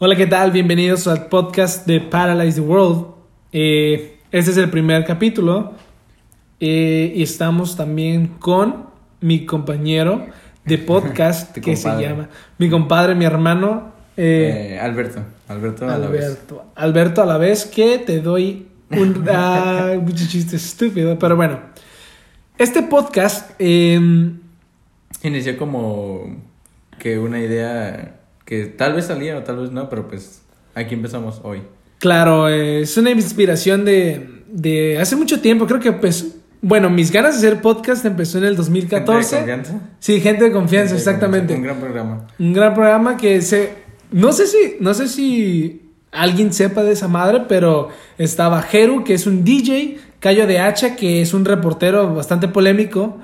Hola, ¿qué tal? Bienvenidos al podcast de Paralyze the World. Eh, este es el primer capítulo eh, y estamos también con mi compañero de podcast que se llama mi compadre, mi hermano eh, Alberto, Alberto a la vez. Alberto. Alberto a la vez que te doy un mucho chiste estúpido, pero bueno. Este podcast eh, Inició como que una idea que tal vez salía o tal vez no, pero pues aquí empezamos hoy. Claro, eh, es una inspiración de, de hace mucho tiempo. Creo que, pues, bueno, mis ganas de hacer podcast empezó en el 2014. ¿Gente de confianza? Sí, gente de confianza, Gente de exactamente. confianza, Un gran programa. Un gran programa que se. No sé si. No sé si alguien sepa de esa madre, pero estaba Jeru, que es un DJ, Cayo de Hacha, que es un reportero bastante polémico.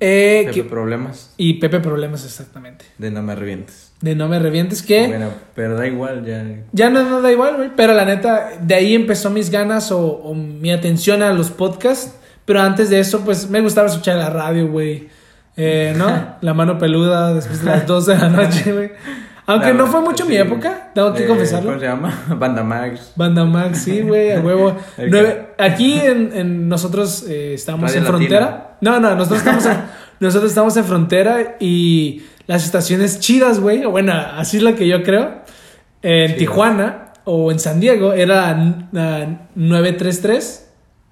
eh, Pepe que- problemas y Pepe Problemas, exactamente. de no me revientes. De No Me Revientes, que. Bueno, pero da igual ya. Ya no, no da igual, güey. Pero la neta, de ahí empezó mis ganas o, o mi atención a los podcasts. Pero antes de eso, pues me gustaba escuchar la radio, güey. Eh, ¿No? La mano peluda después de las 12 de la noche, güey. Aunque no fue mucho sí. mi época, tengo que Eh, confesarlo. ¿Cómo se llama? Banda Max. Banda Max, sí, güey, a huevo. Nueve- aquí en, en nosotros eh, estamos Radio en Latina. frontera. No, no, nosotros estamos en, nosotros estamos en frontera y las estaciones chidas, güey, o bueno, así es la que yo creo. En. Tijuana o en San Diego era ah, 933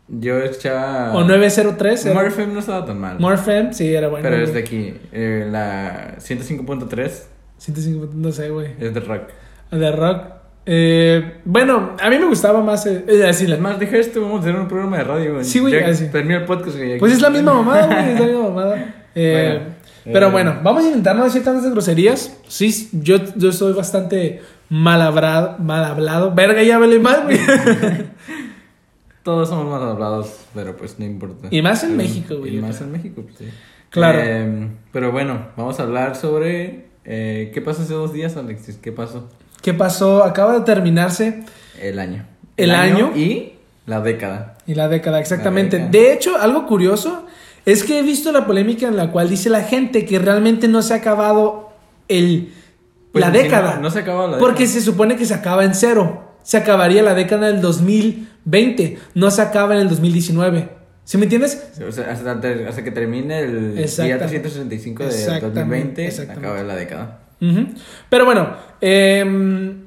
Yo escuchaba. o 903. era- Morphem no estaba tan mal. Morphem, sí, era bueno. pero es de aquí. eh, la 105.3 150, no sé, güey. es de rock. De rock. Eh, bueno, a mí me gustaba más eh, eh, así la más, dije esto, vamos a hacer un programa de radio, güey. Sí, güey. Termina el podcast, güey. Pues es la misma mamada, güey, es la misma mamada. Eh, Bueno, pero eh, bueno, vamos a intentar no decir tantas groserías. Sí, yo, yo soy bastante mal hablado, mal hablado. Verga, ya hablé mal, güey. Todos somos mal hablados, pero pues no importa. Y más en Eh, México, güey, Y más creo. en México, pues sí. Claro. Eh, pero bueno, vamos a hablar sobre. eh, ¿Qué pasó hace dos días, Alexis? ¿Qué pasó? ¿Qué pasó? Acaba de terminarse El año. El año. y la década. y la década, exactamente. La década. De hecho, algo curioso es que he visto la polémica en la cual dice la gente que realmente no se ha acabado el, Pues la década. no- se acaba la Porque década. se supone que se acaba en cero. Se acabaría la década del 2020. No se acaba en el 2019. ¿Sí me entiendes? O sea, hasta, hasta que termine el día Exactamente. 365 de Exactamente, 2020, exactamente. acaba la década. Pero bueno, eh,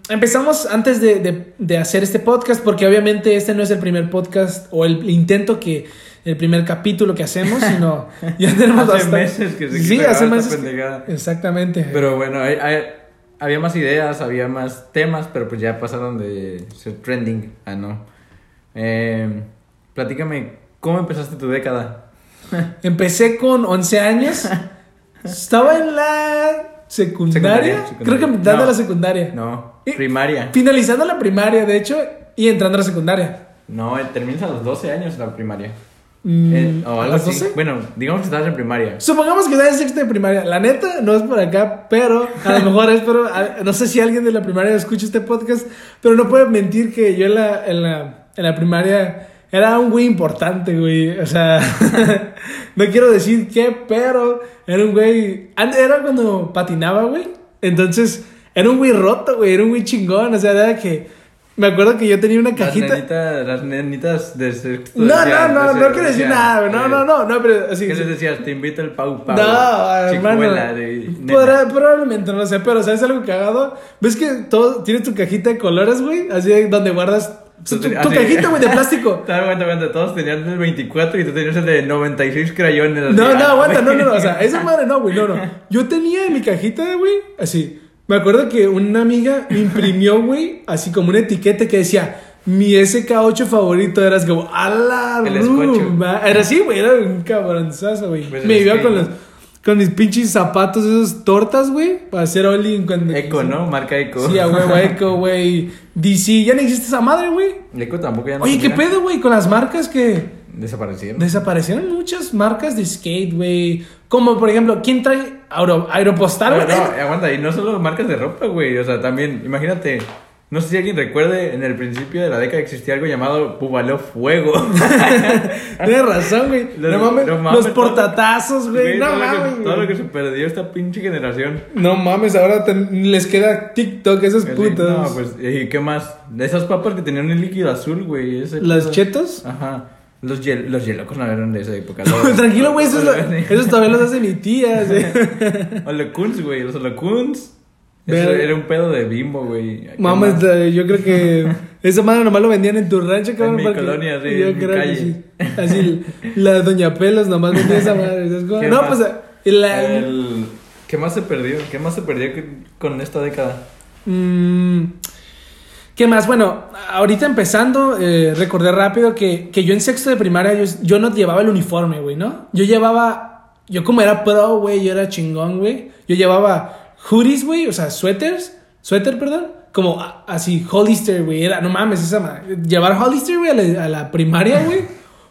empezamos antes de, de- de hacer este podcast, porque obviamente este no es el primer podcast o el intento que, el primer capítulo que hacemos, sino ya tenemos Hace bastante- meses que se Sí, hace meses. que- pendejada. Exactamente. Pero bueno, hay- hay- había más ideas, había más temas, pero pues ya pasaron de ser trending a no. Eh, platícame, ¿cómo empezaste tu década? Empecé con 11 años. Estaba en la secundaria. Secundaria, secundaria. Creo que a mitad No. de la secundaria. No, primaria. Finalizando la primaria, de hecho, y entrando a la secundaria. No, eh, terminas a los 12 años la primaria. Mm, Eh, o ¿a algo así. 12? Bueno, digamos que estabas en primaria. Supongamos que estás en sexto de primaria. La neta, no es por acá, pero a lo mejor es por... a- No sé si alguien de la primaria escucha este podcast, pero no puedo mentir que yo en la, en la, en la primaria era un güey importante, güey. O sea, no quiero decir qué, pero era un güey... Era cuando patinaba, güey. Entonces, era un güey roto, güey. Era un güey chingón. O sea, era que... Me acuerdo que yo tenía una Las cajita... nenitas, las nenitas de sexto No, no, no, no quiero decir nada. No, eh, no, no, no, pero así... ¿Qué les decías? Te invito el Pau Pau. No, hermano. Probablemente no lo sé, pero ¿sabes algo cagado? ¿Ves que todo tienes tu cajita de colores, güey? Así de- donde guardas tu, tu- cajita, güey, de plástico. Aguanta, aguanta. Todos tenían el 24 y tú tenías el de 96 crayones. No, no, Ah, aguanta, no, no, no, o sea, esa madre no, güey, no, no. Yo tenía en mi cajita, güey, así. Me acuerdo que una amiga me imprimió, güey, así como una etiqueta que decía, mi SK8 favorito, eras como, a la rumba". Era así, güey, era un cabronzazo, güey. Pues me iba con los, con mis pinches zapatos, esos tortas, güey, para hacer Oli cuando... Eco, ¿no? Marca Eco. Sí, a huevo, Eco, güey. DC, ya no existe esa madre, güey. Eco tampoco ya no Oye, ¿qué mira. pedo, güey? Con las marcas que Desaparecieron. desaparecieron muchas marcas de skate, güey. Como, por ejemplo, ¿quién trae Aero, Aeropostal, No, güey? no, aguanta. Y no solo marcas de ropa, güey. O sea, también, imagínate. No sé si alguien recuerde, en el principio de la década existía algo llamado Bubaló Fuego. Tienes razón, güey. Los- No mames, no mames, los portatazos, güey. No lo que, mames. todo lo que se perdió esta pinche generación. No mames, ahora te- les queda TikTok, esos Así, putos. No, pues, ¿y qué más? Esas papas que tenían un líquido azul, güey. ¿Las chetos? Ajá. Los, los hielocos no eran de esa época. Tranquilo, güey, esos, lo- esos todavía los hace mi tía. sí. Holocuns, güey. Los holocuns. Eso era un pedo de bimbo, güey. ¿Qué Mames, yo creo que esa madre nomás lo vendían en tu rancho, cabrón. mi porque- colonia, sí, yo en mi creo que calle. sí. Así, la Doña Pelos nomás vendía esa madre. ¿sabes cómo? ¿Qué No, más? pues, la, El- ¿Qué más se perdió? ¿Qué más se perdió que- con esta década? Mm, ¿Qué más? Bueno, ahorita empezando, eh, recordé rápido que, que yo en sexto de primaria yo, yo no llevaba el uniforme, güey, ¿no? Yo llevaba, yo como era pro, güey, yo era chingón, güey. Yo llevaba hoodies, güey, o sea, suéteres, suéter, perdón, como así, Hollister, güey, era, no mames, esa madre. Llevar Hollister, güey, a la, a la primaria, güey,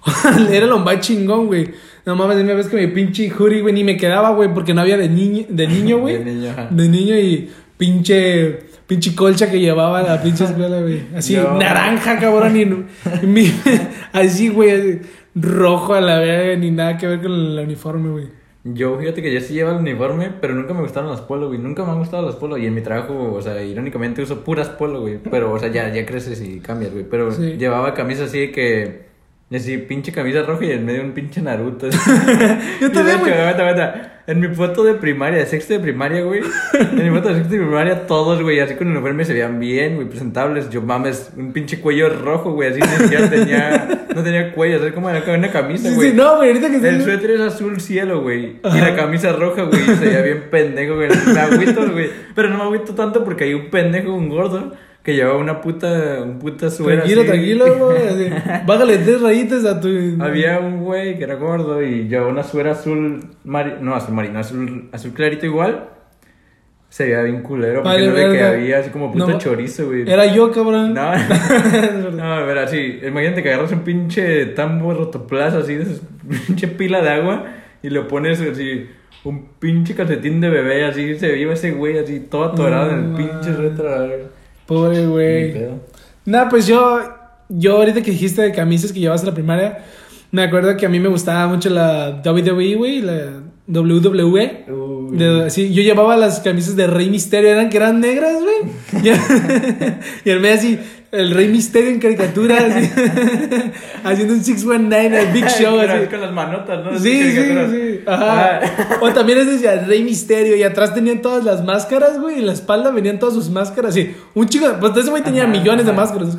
era lo más chingón, güey. No mames, dime vez que mi pinche hoodie, güey, ni me quedaba, güey, porque no había de niño, de niño, güey. De niño, ajá. De niño y pinche pinche colcha que llevaba a la pinche escuela, güey. Así, naranja, cabrón, y, y mi- así, güey, rojo a la verga, ni nada que ver con el uniforme, güey. Yo, fíjate que yo sí llevo el uniforme, pero nunca me gustaron las polo, güey. Nunca me han gustado las polo. Y en mi trabajo, o sea, irónicamente uso puras polo, güey. Pero, o sea, ya, ya creces y cambias, güey. Pero Sí. llevaba camisas así de que. Así, pinche camisa roja y en medio un pinche Naruto. Yo Y también, güey. En mi foto de primaria, de sexto de primaria, güey. En mi foto de sexto de primaria, todos, güey, así con el uniforme se veían bien, güey, presentables. Yo mames, un pinche cuello rojo, güey, así ni siquiera tenía. No tenía cuello, así como una camisa, Sí, güey. sí, no, güey, ahorita que El suéter es azul cielo, güey. Y la camisa roja, güey. Se veía bien pendejo, güey. Me agüito, güey. Pero no me agüito tanto porque hay un pendejo, un gordo, que llevaba una puta, un puta suera. Tranquilo, así. tranquilo, güey. Bájale tres rayitas a tu. Había un güey que era gordo y llevaba una suera azul mari... No, azul marino, azul, azul clarito igual. Se veía bien culero porque Vale, no verga. había así como puta No, chorizo, güey. Era yo, cabrón. No, no, ver, así, imagínate que agarras un pinche tambo rotoplaza así de esa pinche pila de agua y le pones así un pinche calcetín de bebé así, se veía ese güey así todo atorado en el pinche retro. Pobre, güey. Nah, pues yo, yo ahorita que dijiste de camisas que llevas a la primaria, me acuerdo que a mí me gustaba mucho la WWE, güey, la WWE. De- sí, yo llevaba las camisas de Rey Misterio, eran que eran negras, güey. y el medio así, el Rey Misterio en caricatura, así, haciendo un 619 el Big Show, así. con las manotas, ¿no? Sí, Así sí, sí. Ajá. Ah. O también es decía Rey Misterio y atrás tenían todas las máscaras, güey. Y en la espalda venían todas sus máscaras. Y un chico, pues ese güey tenía Ajá, millones de máscaras.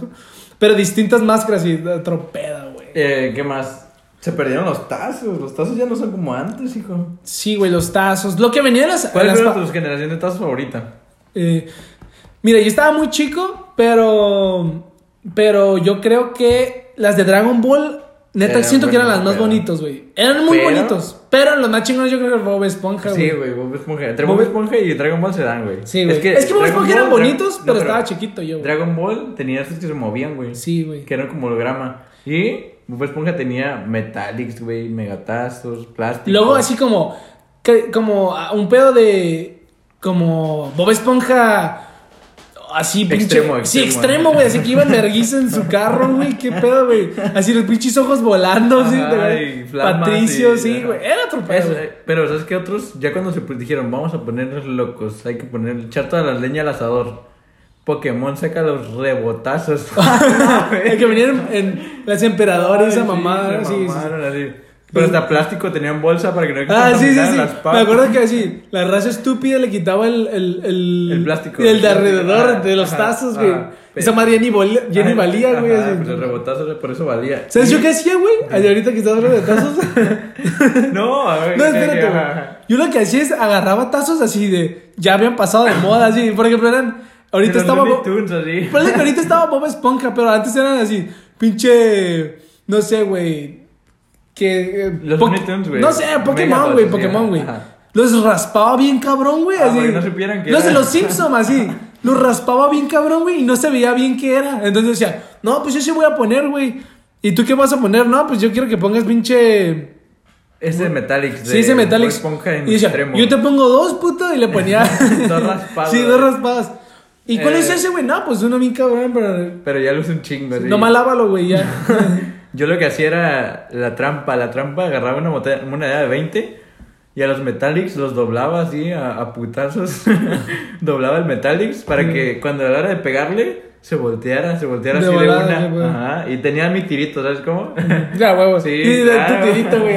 Pero distintas máscaras y otro pedo, güey. Eh, ¿Qué más? Se perdieron los tazos. Los tazos ya no son como antes, hijo. Sí, güey, los tazos. Lo que venía en las. ¿Cuál era tu generación de tazos favorita? Eh, mira, yo estaba muy chico, pero. Pero yo creo que las de Dragon Ball. Neta, Eran siento que eran las más pero- bonitos, güey. Eran muy Pero- bonitos. Pero los más chingones yo creo que Bob Esponja, güey. Sí, güey, Bob Esponja. Entre Bob- Bob Esponja y Dragon Ball se dan, güey. Sí, güey. Es que, Bob Esponja eran Ball, Dra- bonitos, no, pero estaba chiquito yo, güey. Dragon Ball tenía estos que se movían, güey. Sí, güey. Que eran como holograma. Y Bob Esponja tenía Metallics, güey, megatazos, plástico. Y luego así como, que- como un pedo de, como Bob Esponja, así pinche, Extremo, sí, extremo. extremo, güey, así que iba vergüenza en su carro, güey, qué pedo, güey, así los pinches ojos volando, así, Ajá, ¿te acuerdas? y flamas, Patricio, y- sí, güey, era otro pedo, Es- güey. eh, pero ¿sabes qué otros? Ya cuando se dijeron, vamos a ponernos locos, hay que poner, echar toda la leña al asador. Pokémon saca los rebotazos. El que venían en las emperadoras, esa mamada, sí, sí. Pero hasta plástico tenían bolsa para que no Ah, sí, sí, sí. las Me acuerdo que así, la raza estúpida le quitaba el, el, el, El plástico. El de alrededor de los ajá, tazos, güey. Esa madre ni, volía- ya ni Ajá, valía, güey. Pues el rebotazo por eso valía. ¿Sabes yo qué hacía, güey? Ahorita que estás hablando de tazos. No, a ver. no, ¿qué- espérate, güey. Yo lo que hacía es agarraba tazos así de. Ya habían pasado de moda, así. Por ejemplo, eran. Ahorita estaba. Tunes, así. Parece que ahorita estaba Bob Esponja, pero antes eran así. Pinche. No sé, güey. Que. eh, Los Looney Tunes, güey. No sé, Pokémon, güey. sí, Pokémon, güey. Los raspaba bien cabrón, güey. Ah, así. no supieran que Los de los Simpsons, así. Los raspaba bien cabrón, güey. Y no se veía bien qué era. Entonces decía, no, pues yo sí voy a poner, güey. ¿Y tú qué vas a poner? No, pues yo quiero que pongas pinche. Ese Metallics. de Sí, ese Metallics. En y decía, extremo. yo te pongo dos, puto. Y le ponía. Dos raspadas. Sí, dos raspadas. ¿Y cuál Eh, es ese, güey? No, pues uno bien cabrón, pero. Pero ya lo uso un chingo, así. Nomás lávalo, güey, ya. Yo lo que hacía era la trampa. La trampa agarraba una moneda de 20 y a los Metallics los doblaba así a, a putazos. doblaba el Metallics para que cuando a la hora de pegarle se volteara, se volteara De así volada, de una. Ajá. Y tenía mi tirito, ¿sabes cómo? ya, huevos. Sí, claro. tu tirito, güey.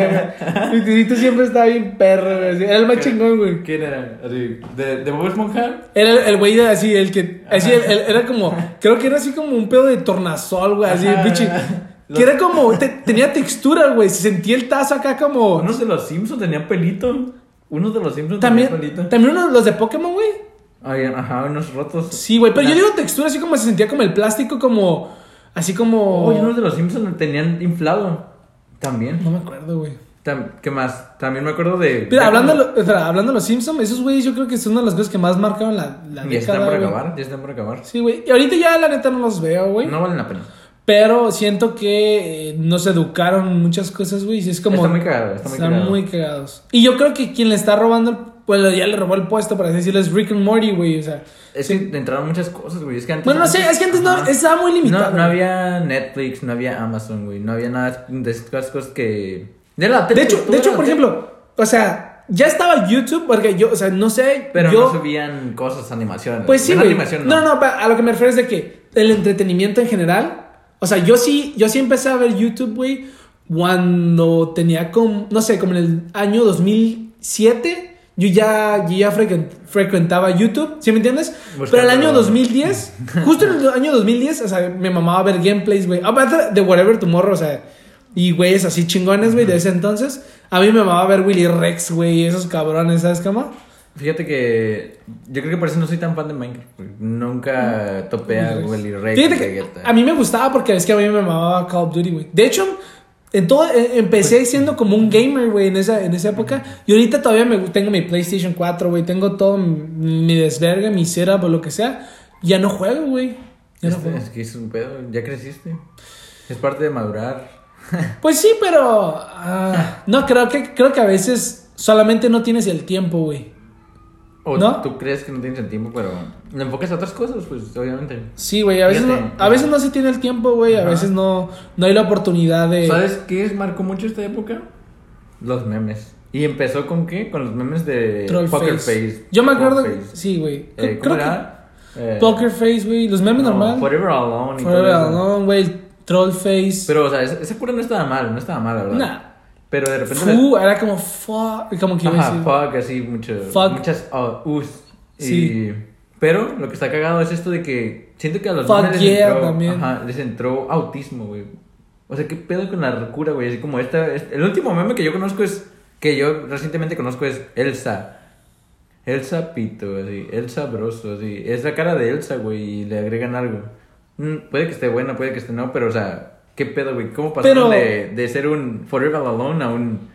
Mi tirito siempre estaba bien perro, güey. Era el más chingón, güey. ¿Quién era? Así, ¿De, de Bob Esponja? Era el, el güey de así, el que. Así, el- el- era como. Creo que era así como un pedo de tornasol, güey. Así, pinche. Que era como. te- tenía textura, güey. Se sentía el tazo acá como. Unos de los Simpsons tenían pelito. Unos de los Simpsons También, tenían pelito. también unos, los de Pokémon, güey. Ay, ajá, unos rotos. Sí, güey. Pero yo digo textura así como se sentía como el plástico, como. Así como. Oye, unos de los Simpsons tenían inflado. También. No me acuerdo, güey. ¿Qué más? También me acuerdo de. Pero hablando, de lo- hablando de los Simpsons, esos güeyes yo creo que son una de las cosas que más marcaron la, la Ya están década, por güey. acabar, ya están por acabar. Sí, güey. Y ahorita ya la neta no los veo, güey. No valen la pena. Pero siento que eh, nos educaron en muchas cosas, güey. Es como. Está muy cagado, está muy están cagado. muy cagados. Y yo creo que quien le está robando, el- pues ya le robó el puesto, para decirle, es Rick and Morty, güey. O sea. Es que entraron muchas cosas, güey. Es que antes. Bueno, no sé, es que antes no, estaba muy limitado. No, no había Netflix, no había Amazon, güey. No había nada de esas cosas que. De, la tele, De hecho, de hecho por tele. ejemplo, o sea, ya estaba YouTube, porque yo, o sea, no sé. Pero yo, no subían cosas, animaciones. Pues sí, güey. No, no, pa- a lo que me refiero es de que el entretenimiento en general. O sea, yo sí, yo sí empecé a ver YouTube, güey, cuando tenía como, no sé, como en el año 2007. Yo ya, yo ya frecuent- frecuentaba YouTube, ¿sí me entiendes? Buscando- Pero el año 2010, justo en el año 2010, o sea, me mamaba ver gameplays, güey. Aparte de Whatever Tomorrow, o sea, y güeyes así chingones, güey, de ese entonces. A mí me mamaba ver Willy Rex, güey, y esos cabrones, ¿sabes cómo? Fíjate que. Yo creo que por eso no soy tan fan de Minecraft. Nunca topé a Willy Rex. Fíjate que a mí me gustaba porque es que a mí me mamaba Call of Duty, güey. De hecho, en todo, empecé siendo como un gamer, güey, en esa, en esa época. Y ahorita todavía me, tengo mi PlayStation 4, güey. Tengo todo mi, desverga, mi setup o lo que sea. Ya no juego, güey. Ya no Es, juego. es que es un pedo, ya creciste. Es parte de madurar. Pues sí, pero... ah, no, creo que, creo que a veces solamente no tienes el tiempo, güey. O ¿No? tú crees que no tienes el tiempo, pero le enfocas a otras cosas, pues obviamente. Sí, güey, a veces, no, a veces no se tiene el tiempo, güey. A veces no, no hay la oportunidad de... ¿Sabes qué es- marcó mucho esta época? Los memes. ¿Y empezó con qué? Con los memes de Troll Poker face. Face. Yo me acuerdo... Face. Sí, güey. Eh, Creo ¿Cómo que- era? Eh, Poker Face, güey. Los memes no, normal. Forever Alone y Forever todo. Alone, güey. Troll Face. Pero, o sea, esa, esa cura no estaba mal, no estaba mal, la verdad. Nah. Pero de repente... Fu, era como fuck. Como que Ajá, decir. fuck, así, mucho, Fuck. muchas uh, us. Y- Sí. Pero lo que está cagado es esto de que siento que a los Fuck les, yeah entró, también. ajá, les entró autismo, güey. O sea, ¿qué pedo con la cura, güey? Así como esta, este- el último meme que yo conozco es, que yo recientemente conozco es Elsa. Elsa Pito, así, Elsa Broso, así. Es la cara de Elsa, güey, y le agregan algo. Mm, puede que esté buena, puede que esté no, pero o sea, ¿qué pedo, güey? ¿Cómo pasaron Pero- de, de ser un Forever Alone a un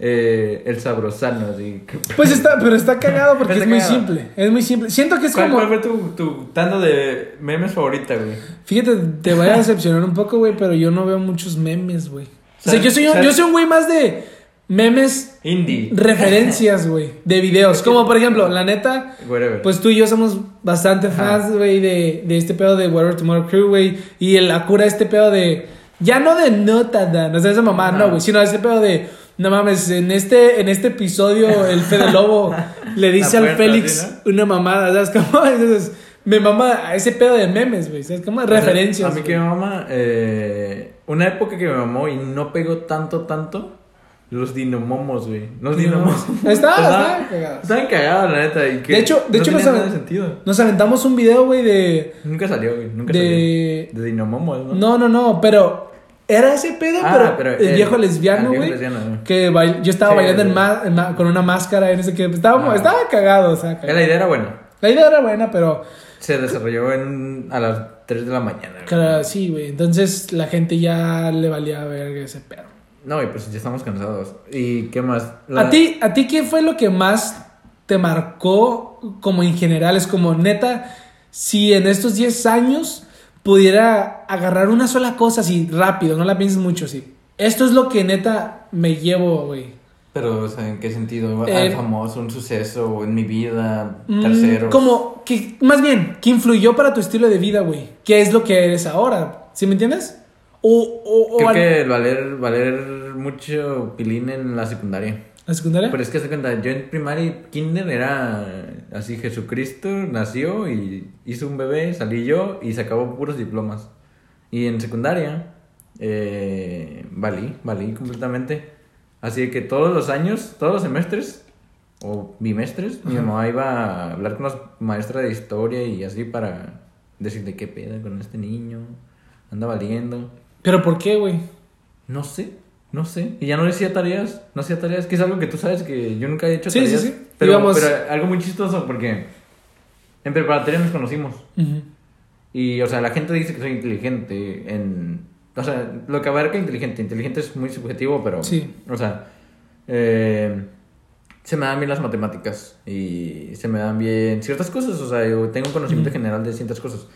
eh, Elsa Brosano, así? ¿Qué Pues está, pero está cagado porque Está es muy simple. Es muy simple. Siento que es ¿Cuál, como. cuál fue tu, tu tanda de memes favorita, güey? Fíjate, te voy a decepcionar un poco, güey, pero yo no veo muchos memes, güey. O sea, yo soy, un, yo soy un güey más de memes, Indie. referencias, güey, de videos. Como por ejemplo, la neta, Whatever. Pues tú y yo somos bastante fans, güey, de, de este pedo de Whatever Tomorrow Crew, güey. Y el- la cura este pedo de... Ya no de nota, Dan, o sea, esa mamá, no, güey. Sino este pedo de... No mames, en este, en este episodio el Fede Lobo le dice al Félix ¿sí, una mamada, ¿sabes cómo? Entonces, me mama ese pedo de memes, güey. ¿Sabes cómo? Referencias. A mí que me mama, eh, una época que me mamó y no pegó tanto, tanto, los dinomomos, güey. Los dinomomos. Estaba, estaba cagado. Estaban cagados, la neta. Y que De hecho, de no hecho tenía nos, nada aven- de sentido. nos aventamos un video, güey, de... Nunca salió, güey. Nunca De- salió. De dinomomos, ¿no? No, no, no, pero... Era ese pedo, Ah, pero, pero el viejo lesbiano, el güey. lesbiano, güey. Que bail- yo estaba Sí, bailando en sí. ma- en ma- con una máscara en ese que estaba, Ah. estaba cagado, o sea, La cagado. idea era buena. La idea era buena, pero Se desarrolló en, a las 3 de la mañana. claro, sí, güey. Entonces la gente ya le valía ver ese pedo. No, y pues ya estamos cansados. ¿Y qué más? La- A ti, a ti qué fue lo que más te marcó como en general es como neta si en estos 10 años pudiera agarrar una sola cosa así rápido, no la pienses mucho así. Esto es lo que neta me llevo, güey. Pero, o sea, ¿en qué sentido? Eh, ¿Al famoso, un suceso en mi vida, Mm, terceros? Como que, más bien, que influyó para tu estilo de vida, güey. ¿Qué es lo que eres ahora? ¿Sí me entiendes? O, o, o Creo al- que valer, valer mucho pilín en la secundaria. ¿La secundaria? Pero es que se cuenta, yo en primaria y kinder era así, Jesucristo nació y hizo un bebé, salí yo y se acabó puros diplomas. Y en secundaria, eh, valí, valí completamente. Así que todos los años, todos los semestres o bimestres, mi Ajá. mamá iba a hablar con la maestra de historia y así para decirle qué pedo con este niño, anda valiendo. ¿Pero por qué, güey? No sé, no sé. Y ya no hacía tareas, no hacía tareas, que es algo que tú sabes que yo nunca he hecho Sí, sí, tareas. sí. Pero, Íbamos- pero algo muy chistoso porque en preparatoria nos conocimos. Ujú. Y, o sea, la gente dice que soy inteligente en... O sea, lo que abarca inteligente. Inteligente es muy subjetivo, pero... Sí. O sea, eh, se me dan bien las matemáticas y se me dan bien ciertas cosas. O sea, yo tengo un conocimiento general de ciertas cosas.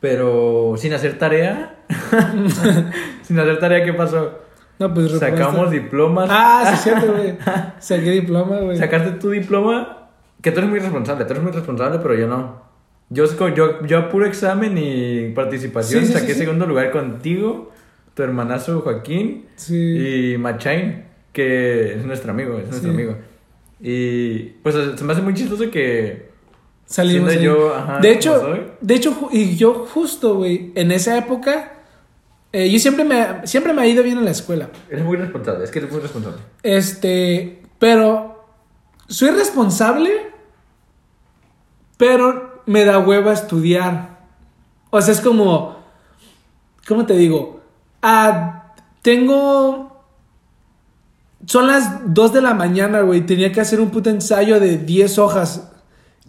Pero sin hacer tarea... sin hacer tarea, ¿qué pasó? No, pues. Sacamos diplomas. Ah, sí, es cierto, güey. Saqué diploma, güey. Sacaste tu diploma, que tú eres muy responsable, tú eres muy responsable, pero yo no. Yo, yo, yo a puro examen y participación Sí, sí, saqué sí, segundo lugar contigo, tu hermanazo Joaquín y Machain, que es nuestro amigo, es nuestro amigo. Y pues se me hace muy chistoso que Salimos yo, ajá, de hecho, de hecho, y yo justo, güey, en esa época, eh, yo siempre me, siempre me ha ido bien en la escuela. eres muy responsable, es que eres muy responsable. Este, pero soy responsable, pero me da hueva estudiar. O sea, es como, ¿cómo te digo? Ah, tengo, son las 2 de la mañana, güey, tenía que hacer un puto ensayo de 10 hojas.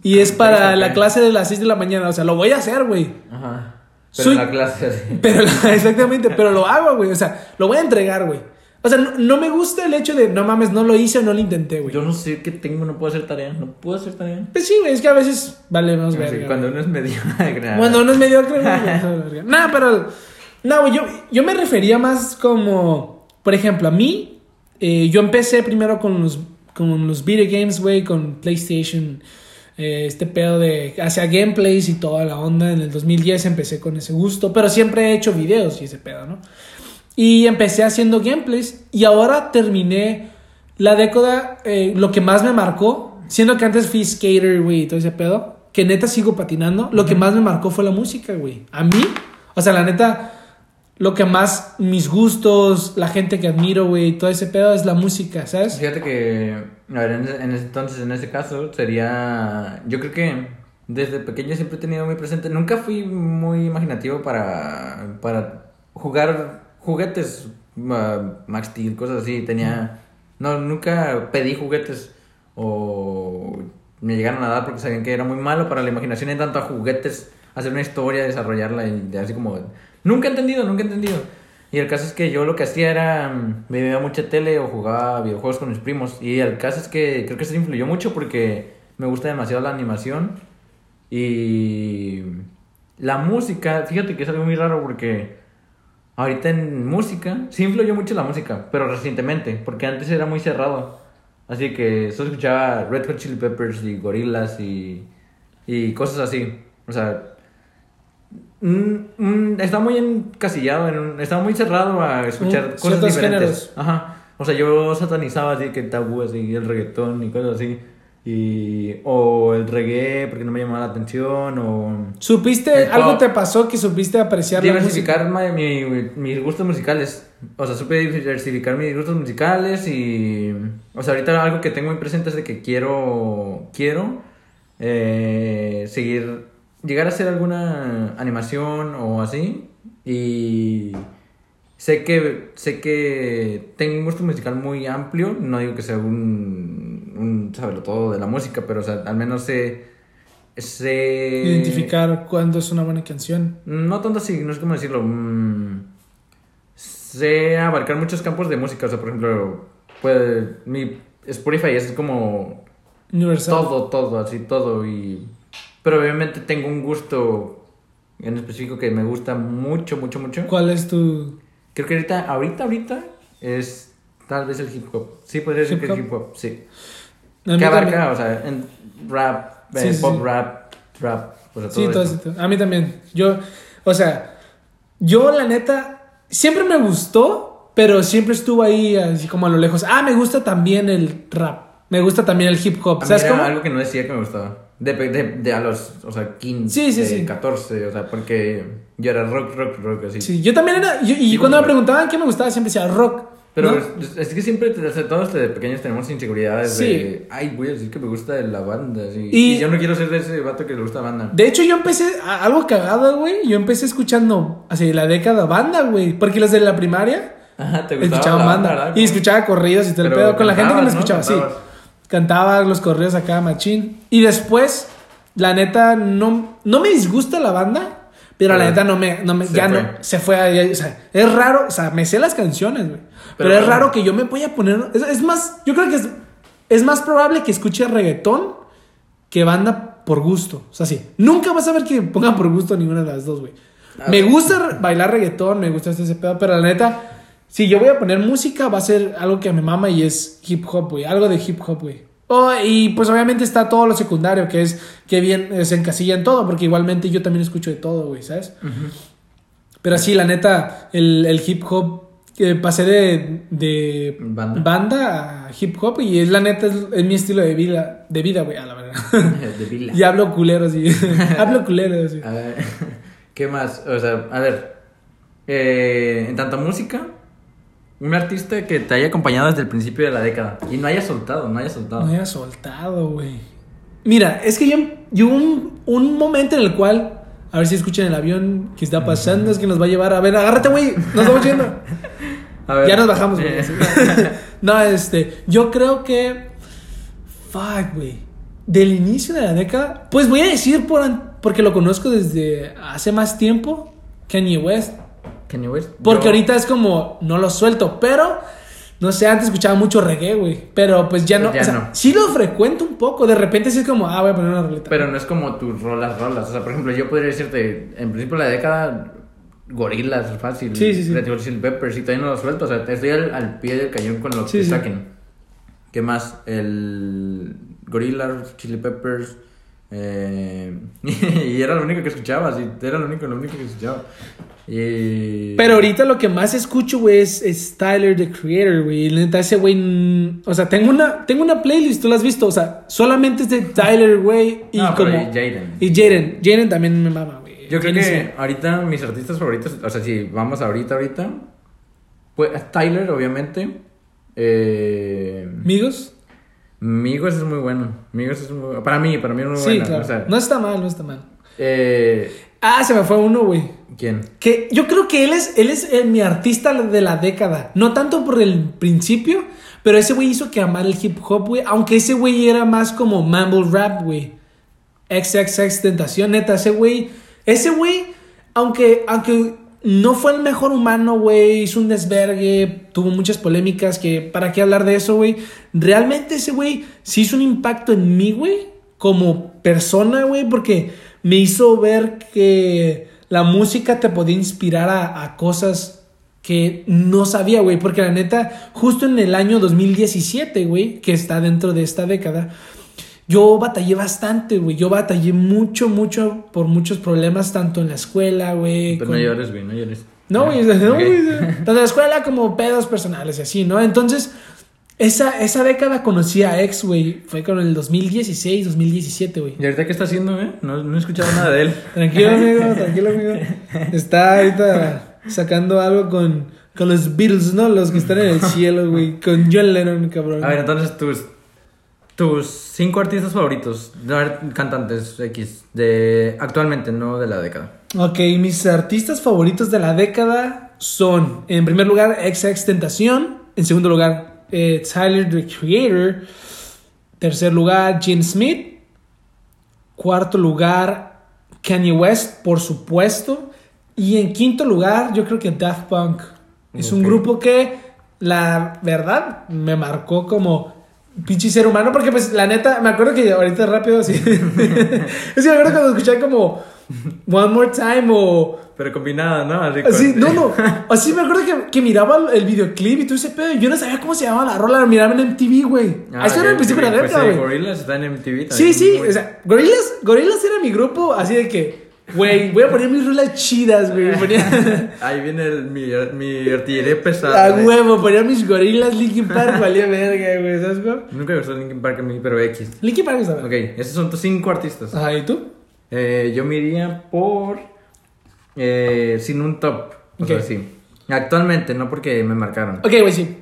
Y es para la clase de las 6 de la mañana, o sea, lo voy a hacer, güey. Ajá. Pero Soy- en la clase así. Pero, exactamente, pero lo hago, güey. O sea, lo voy a entregar, güey. O sea, no, no me gusta el hecho de, no mames, no lo hice o no lo intenté, güey. Yo no sé qué tengo, no puedo hacer tarea, no puedo hacer tarea. Pues sí, güey, es que a veces vale más Sí, verga. cuando güey. uno es medio... Cuando uno es mediocre, güey. No, pero. No, güey, yo, yo me refería más como. Por ejemplo, a mí, eh, yo empecé primero con los, con los video games, güey, con PlayStation. Eh, este pedo de. Hacia gameplays y toda la onda. En el 2010 empecé con ese gusto. Pero siempre he hecho videos y ese pedo, ¿no? Y empecé haciendo gameplays. Y ahora terminé la década. eh, lo que más me marcó. Siendo que antes fui skater, güey, y todo ese pedo. Que neta sigo patinando. Lo que más me marcó fue la música, güey. A mí. O sea, la neta. Lo que más mis gustos, la gente que admiro, güey, todo ese pedo es la música, ¿sabes? Fíjate que, a ver, en ese, en ese entonces, en ese caso, sería, yo creo que desde pequeño siempre he tenido muy presente, nunca fui muy imaginativo para, para jugar juguetes, uh, Max Steel, cosas así, tenía, no, nunca pedí juguetes o me llegaron a dar porque sabían que era muy malo para la imaginación en tanto a juguetes, hacer una historia, desarrollarla y así como, nunca he entendido, nunca he entendido. Y el caso es que yo lo que hacía era, mm, me veía mucha tele o jugaba videojuegos con mis primos. Y el caso es que creo que eso influyó mucho porque me gusta demasiado la animación. Y la música, fíjate que es algo muy raro porque ahorita en música, sí influyó mucho la música, pero recientemente, porque antes era muy cerrado. Así que solo escuchaba Red Hot Chili Peppers y Gorillaz y, y cosas así. O sea, Mm, mm, está muy encasillado, en un- está muy cerrado a escuchar Mm, cosas diferentes. géneros. Ajá. O sea, yo satanizaba así que tabú, así el reggaetón y cosas así. Y, o el reggae porque no me llamaba la atención. O ¿Supiste, algo te pasó que supiste apreciar la música? diversificar mi- mis gustos musicales. O sea, supe diversificar mis gustos musicales y... O sea, ahorita algo que tengo muy presente es de que quiero... Quiero eh, seguir... Llegar a hacer alguna animación o así. Y... Sé que, sé que tengo un gusto musical muy amplio. No digo que sea un, un saberlo todo de la música, pero o sea, al menos sé... sé Identificar cuándo es una buena canción. no tanto así, no sé cómo decirlo. mm, sé abarcar muchos campos de música. O sea, por ejemplo, puede, mi Spotify es como Universal. todo, todo, así, todo. Y, pero obviamente tengo un gusto en específico que me gusta mucho, mucho, mucho. ¿Cuál es tu...? Creo que ahorita, ahorita, ahorita es Tal vez el hip hop. Sí, podría decir ¿Hip que el hip hop, sí. A ¿Qué abarca? también. O sea, en rap, eh, Sí, sí, pop sí. rap, rap. O sea, todo Sí, todo esto. A mí también. Yo, o sea, yo la neta, siempre me gustó, pero siempre estuvo ahí así como a lo lejos. Ah, me gusta también el rap. Me gusta también el hip hop. A mí ¿Sabes era cómo? algo que no decía que me gustaba. De, de, de a los, o sea, 15, Sí, sí, sí. 14, o sea, porque yo era rock, rock, rock, así. Sí, yo también era. yo- y cuando me preguntaban qué me gustaba, siempre decía rock. Pero ¿no? es, es que siempre, o sea, todos desde pequeños tenemos inseguridades de, ay, voy a decir que me gusta la banda, así. Y- Y, yo no quiero ser de ese vato que le gusta la banda. De hecho, yo empecé a- algo cagado, güey. Yo empecé escuchando así la década banda, güey. Porque los de la primaria Ajá, te gustaba escuchaban la banda. ¿verdad? y escuchaba corridos y todo el pedo. Con la gente que me escuchaba, sí. Cantaba los corridos acá, machín. Y después, la neta, no, no me disgusta la banda. Pero la neta no me, no me ya fue. no, se fue ahí, o sea, es raro, o sea, me sé las canciones, güey. Pero, Pero es raro que yo me voy a poner, es, es más, yo creo que es, es más probable que escuche reggaetón que banda por gusto. O sea, sí, nunca vas a ver que pongan por gusto ninguna de las dos, güey. Ah, Me gusta bailar reggaetón, me gusta este ese pedo, pero la neta, si yo voy a poner música, va a ser algo que me mama y es hip hop, güey. Algo de hip hop, güey. Oh, y pues obviamente está todo lo secundario, que es que bien eh, se encasilla en todo, porque igualmente yo también escucho de todo, güey, ¿sabes? Pero sí, la neta, el, el hip hop, que pasé de, de Banda. banda a hip hop y es la neta, es, es mi estilo de vida, de vida, güey, a la verdad. de Vila. y hablo culero, sí. hablo culero, sí. A ver, ¿qué más? O sea, a ver, eh, en tanto música, un artista que te haya acompañado desde el principio de la década y no haya soltado, no haya soltado. No había soltado, güey. Mira, es que yo, yo un, un momento en el cual, a ver si escuchan el avión que está pasando, es que nos va a llevar. A ver, agárrate, güey, nos vamos yendo. A ver. ya nos bajamos, güey. Eh, no, este, yo creo que. Fuck, güey. Del inicio de la década, pues voy a decir por, porque lo conozco desde hace más tiempo, Kanye West. Kanye West. Porque Yo- ahorita es como, no lo suelto, pero, no sé, antes escuchaba mucho reggae, güey. Pero pues ya no, Ya o sea, no. sí lo frecuento un poco. De repente sí es como, ah, voy a poner una roleta. Pero no es como tus rolas, rolas. O sea, por ejemplo, yo podría decirte, en principio la década, gorilas, fácil. Sí, sí, sí. Red Peppers, y todavía no lo suelto. O sea, estoy al, al pie del cañón con lo Sí, que sí. saquen. ¿Qué más? El Gorillaz, Chili Peppers. Eh, y era lo único que escuchaba, sí, era lo único, lo único que escuchaba. Y... Pero ahorita lo que más escucho, güey, es, es Tyler, the Creator, güey. Neta, ese güey. mm, O sea, tengo una, tengo una playlist, tú la has visto. O sea, solamente es de Tyler, güey. Y No, como. y Jaden. Y Jaden. Jaden también me mama, güey. Yo creo que sí. ahorita mis artistas favoritos, o sea, si vamos ahorita, ahorita, pues Tyler, obviamente. Eh, ¿Amigos? Migos es muy bueno. Migos es muy bueno. Para mí, para mí es muy Sí, bueno. claro. O sea, No está mal, no está mal. eh, Ah, se me fue uno, güey. ¿Quién? Que yo creo que él es, él es eh, mi artista de la década. No tanto por el principio, pero ese güey hizo que amar el hip hop, güey. Aunque ese güey era más como mumble rap, güey. XXX Tentación, neta, ese güey. Ese güey, aunque, aunque no fue el mejor humano, güey. Hizo un desvergue, tuvo muchas polémicas. que ¿Para qué hablar de eso, güey? Realmente ese güey sí hizo un impacto en mí, güey. Como persona, güey, porque me hizo ver que la música te podía inspirar a, a cosas que no sabía, güey. Porque la neta, justo en el año 2017, güey, que está dentro de esta década, yo batallé bastante, güey. Yo batallé mucho, mucho por muchos problemas, tanto en la escuela, güey. Pero con- no llores, güey, no llores. no, güey, Ya. no, Ok. güey, tanto en la escuela como pedos personales y así, ¿no? Entonces, esa, esa década conocí a ex, güey. Fue con el 2016, 2017, güey. ¿Y ahorita qué está haciendo, eh? No, no he escuchado nada de él. Tranquilo, amigo, tranquilo, amigo. Está ahorita sacando algo con, con los Beatles, ¿no? Los que están en el cielo, güey. Con John Lennon, cabrón. A ver, entonces tus, tus cinco artistas favoritos, cantantes X, de actualmente, no de la década. Ok, mis artistas favoritos de la década son, en primer lugar, XX Tentación. En segundo lugar, eh, Tyler, the Creator. Tercer lugar, Gene Smith. Cuarto lugar, Kanye West, por supuesto. Y en quinto lugar, yo creo que Daft Punk. Es un grupo que, la verdad, me marcó como pinche ser humano. Porque, pues, la neta, me acuerdo que ahorita rápido así. es que me acuerdo cuando escuché como One More Time o... Pero combinada, ¿no? Así con- Así, no, no. Así me acuerdo que, que miraba el videoclip y todo ese pedo. y Yo no sabía cómo se llamaba la rola. La miraba en MTV, güey. Ah, Así era el principio de la pues neta, sí, güey. Gorillaz está en MTV también. Sí, sí. Muy- O sea, Gorillaz, Gorillaz era mi grupo así de que, güey, voy a poner mis rolas chidas, güey. Ponía Ahí viene el- mi, mi artillería pesada. a güey. huevo, ponía mis Gorillaz Linkin Park, valía verga, güey. ¿Sabes cómo? Nunca me gustó Linkin Park a mí, pero X. Linkin Park está Ok, bien. esos son tus cinco artistas. Ajá, ¿y tú? Eh, yo me iría por. eh, sin un top. O sea, Ok. sí. Actualmente, no porque me marcaron. Ok, güey, sí.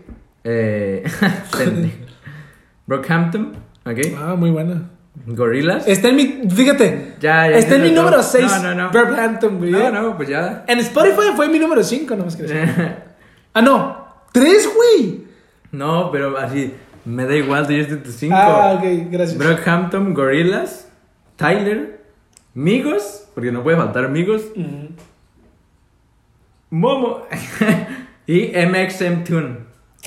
Eh. Brockhampton, ok. Ah, muy buena. Gorillaz. Está en mi, fíjate. Ya, ya, Está en mi número 6. No, no, no. Berghampton, güey. No, no, pues ya. En Spotify fue mi número 5, nomás que decir. Ah, no. 3, güey. no, pero así. Me da igual, tú ya estás en tus cinco. Ah, ok, gracias. Brockhampton, Gorillaz, Tyler, Migos, porque no puede faltar Migos, Ujú. Momo y MXM Tune.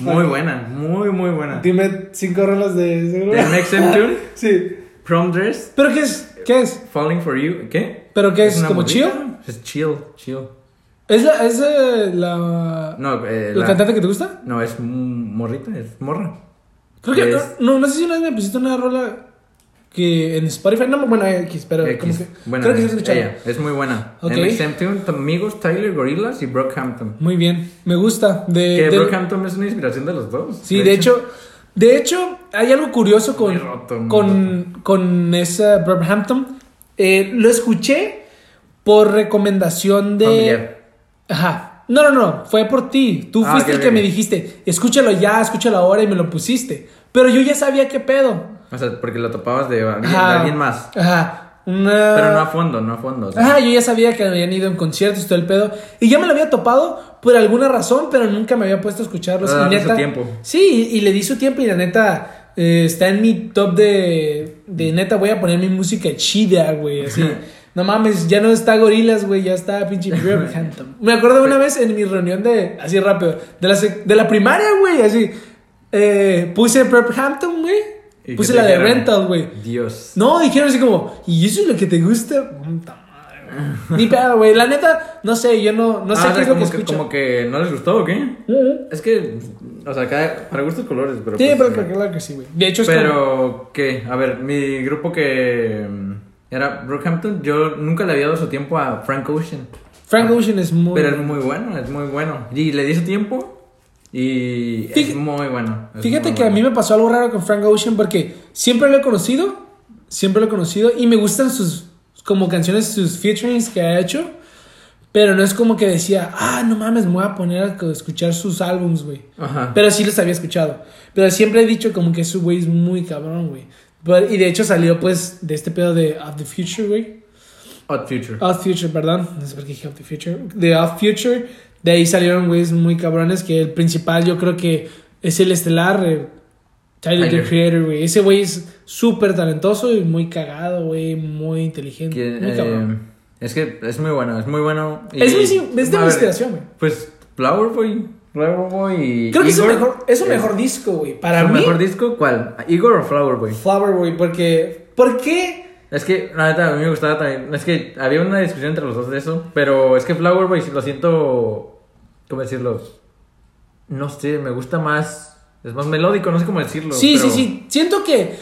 Muy buena, muy, muy buena. Dime 5 rolas de. ¿De MXM Tune? Sí. Prom Dress, ¿Pero qué es? ¿Qué es? Falling for You, ¿qué? ¿Pero qué es? una ¿Como chill? Es chill, chill. ¿Es la, es eh, la, No, eh, la- cantante que te gusta? No, es morrita, es morra. Creo que. Es- No, no sé si una vez me pusiste una rola que en Spotify. No, bueno, X, pero. X. Como que, Bueno, creo que escuchado. ella, es muy buena. Ok. MXM Tune, Amigos, Tyler, Gorillaz y Brockhampton. Muy bien. Me gusta. De, Que de- Brockhampton es una inspiración de los dos. Sí, de hecho, de hecho, hay algo curioso con, roto, con, con esa Brockhampton. Eh, lo escuché por recomendación de. Familiar. Ajá. No, no, no. Fue por ti. Tú Ah, fuiste el que me dijiste, escúchalo ya, escúchalo ahora y me lo pusiste. Pero yo ya sabía qué pedo. O sea, porque lo topabas de, de alguien más. Ajá. Una... Pero no a fondo, no a fondo. o sea. Ajá, yo ya sabía que habían ido en conciertos y todo el pedo. Y ya me lo había topado por alguna razón, pero nunca me había puesto a escucharlos. Ah, y darle neta, su tiempo. Sí, y, y le di su tiempo y la neta eh, está en mi top de, de neta. Voy a poner mi música chida, güey. Así. No mames, ya no está Gorilas, güey, ya está pinche Brockhampton. Me acuerdo de una vez en mi reunión de, así rápido, de la, de la primaria, güey, así. eh, puse Brockhampton, güey. ¿Y Puse la de? Rental, güey. Dios. No, dijeron así como, ¿y eso es lo que te gusta? Puta madre. Ni pedo, güey. La neta, no sé, yo no, no sé Ah, o qué sea, es lo que como que, escucho. como que no les gustó o qué? Ujú. Es que, o sea, cada, para gustos colores, pero. Sí, pues, pero, eh, claro que sí, güey. De hecho, es como... Pero, ¿qué? A ver, mi grupo que mm, era Brockhampton, yo nunca le había dado su tiempo a Frank Ocean. Frank Ocean es muy... Pero es muy bueno, es muy bueno. Y le di su tiempo y es muy bueno. es Fíjate muy que a bueno. mí me pasó algo raro con Frank Ocean porque siempre lo he conocido, siempre lo he conocido y me gustan sus como canciones, sus featurings que ha hecho, pero no es como que decía, ah, no mames, me voy a poner a escuchar sus álbums, güey. Pero sí los había escuchado. Pero siempre he dicho como que su güey es muy cabrón, güey. Y de hecho salió pues de este pedo de Of the Future, güey. Odd Future. Off Future, perdón. No sé por qué dije the Future. De Off Future. De ahí salieron güeyes muy cabrones. Que el principal yo creo que es el estelar. eh, Tyler, the. Creator, güey. Ese güey es súper talentoso y muy cagado, güey. Muy inteligente. Que, muy cabrón. eh, es que es muy bueno, es muy bueno. y- Es es de mi inspiración, güey. Pues Flower Boy, Flower Boy y. Creo que es su mejor, es su mejor disco, güey. Para ¿Su mí, mejor disco cuál? ¿Igor o Flower Boy? Flower Boy. Porque. ¿Por qué? Es que, la neta, a mí me gustaba también. Es que había una discusión entre los dos de eso. Pero es que Flower Boy lo siento. ¿Cómo decirlo? No sé, me gusta más. Es más melódico, no sé cómo decirlo. Sí, pero- sí, sí. Siento que,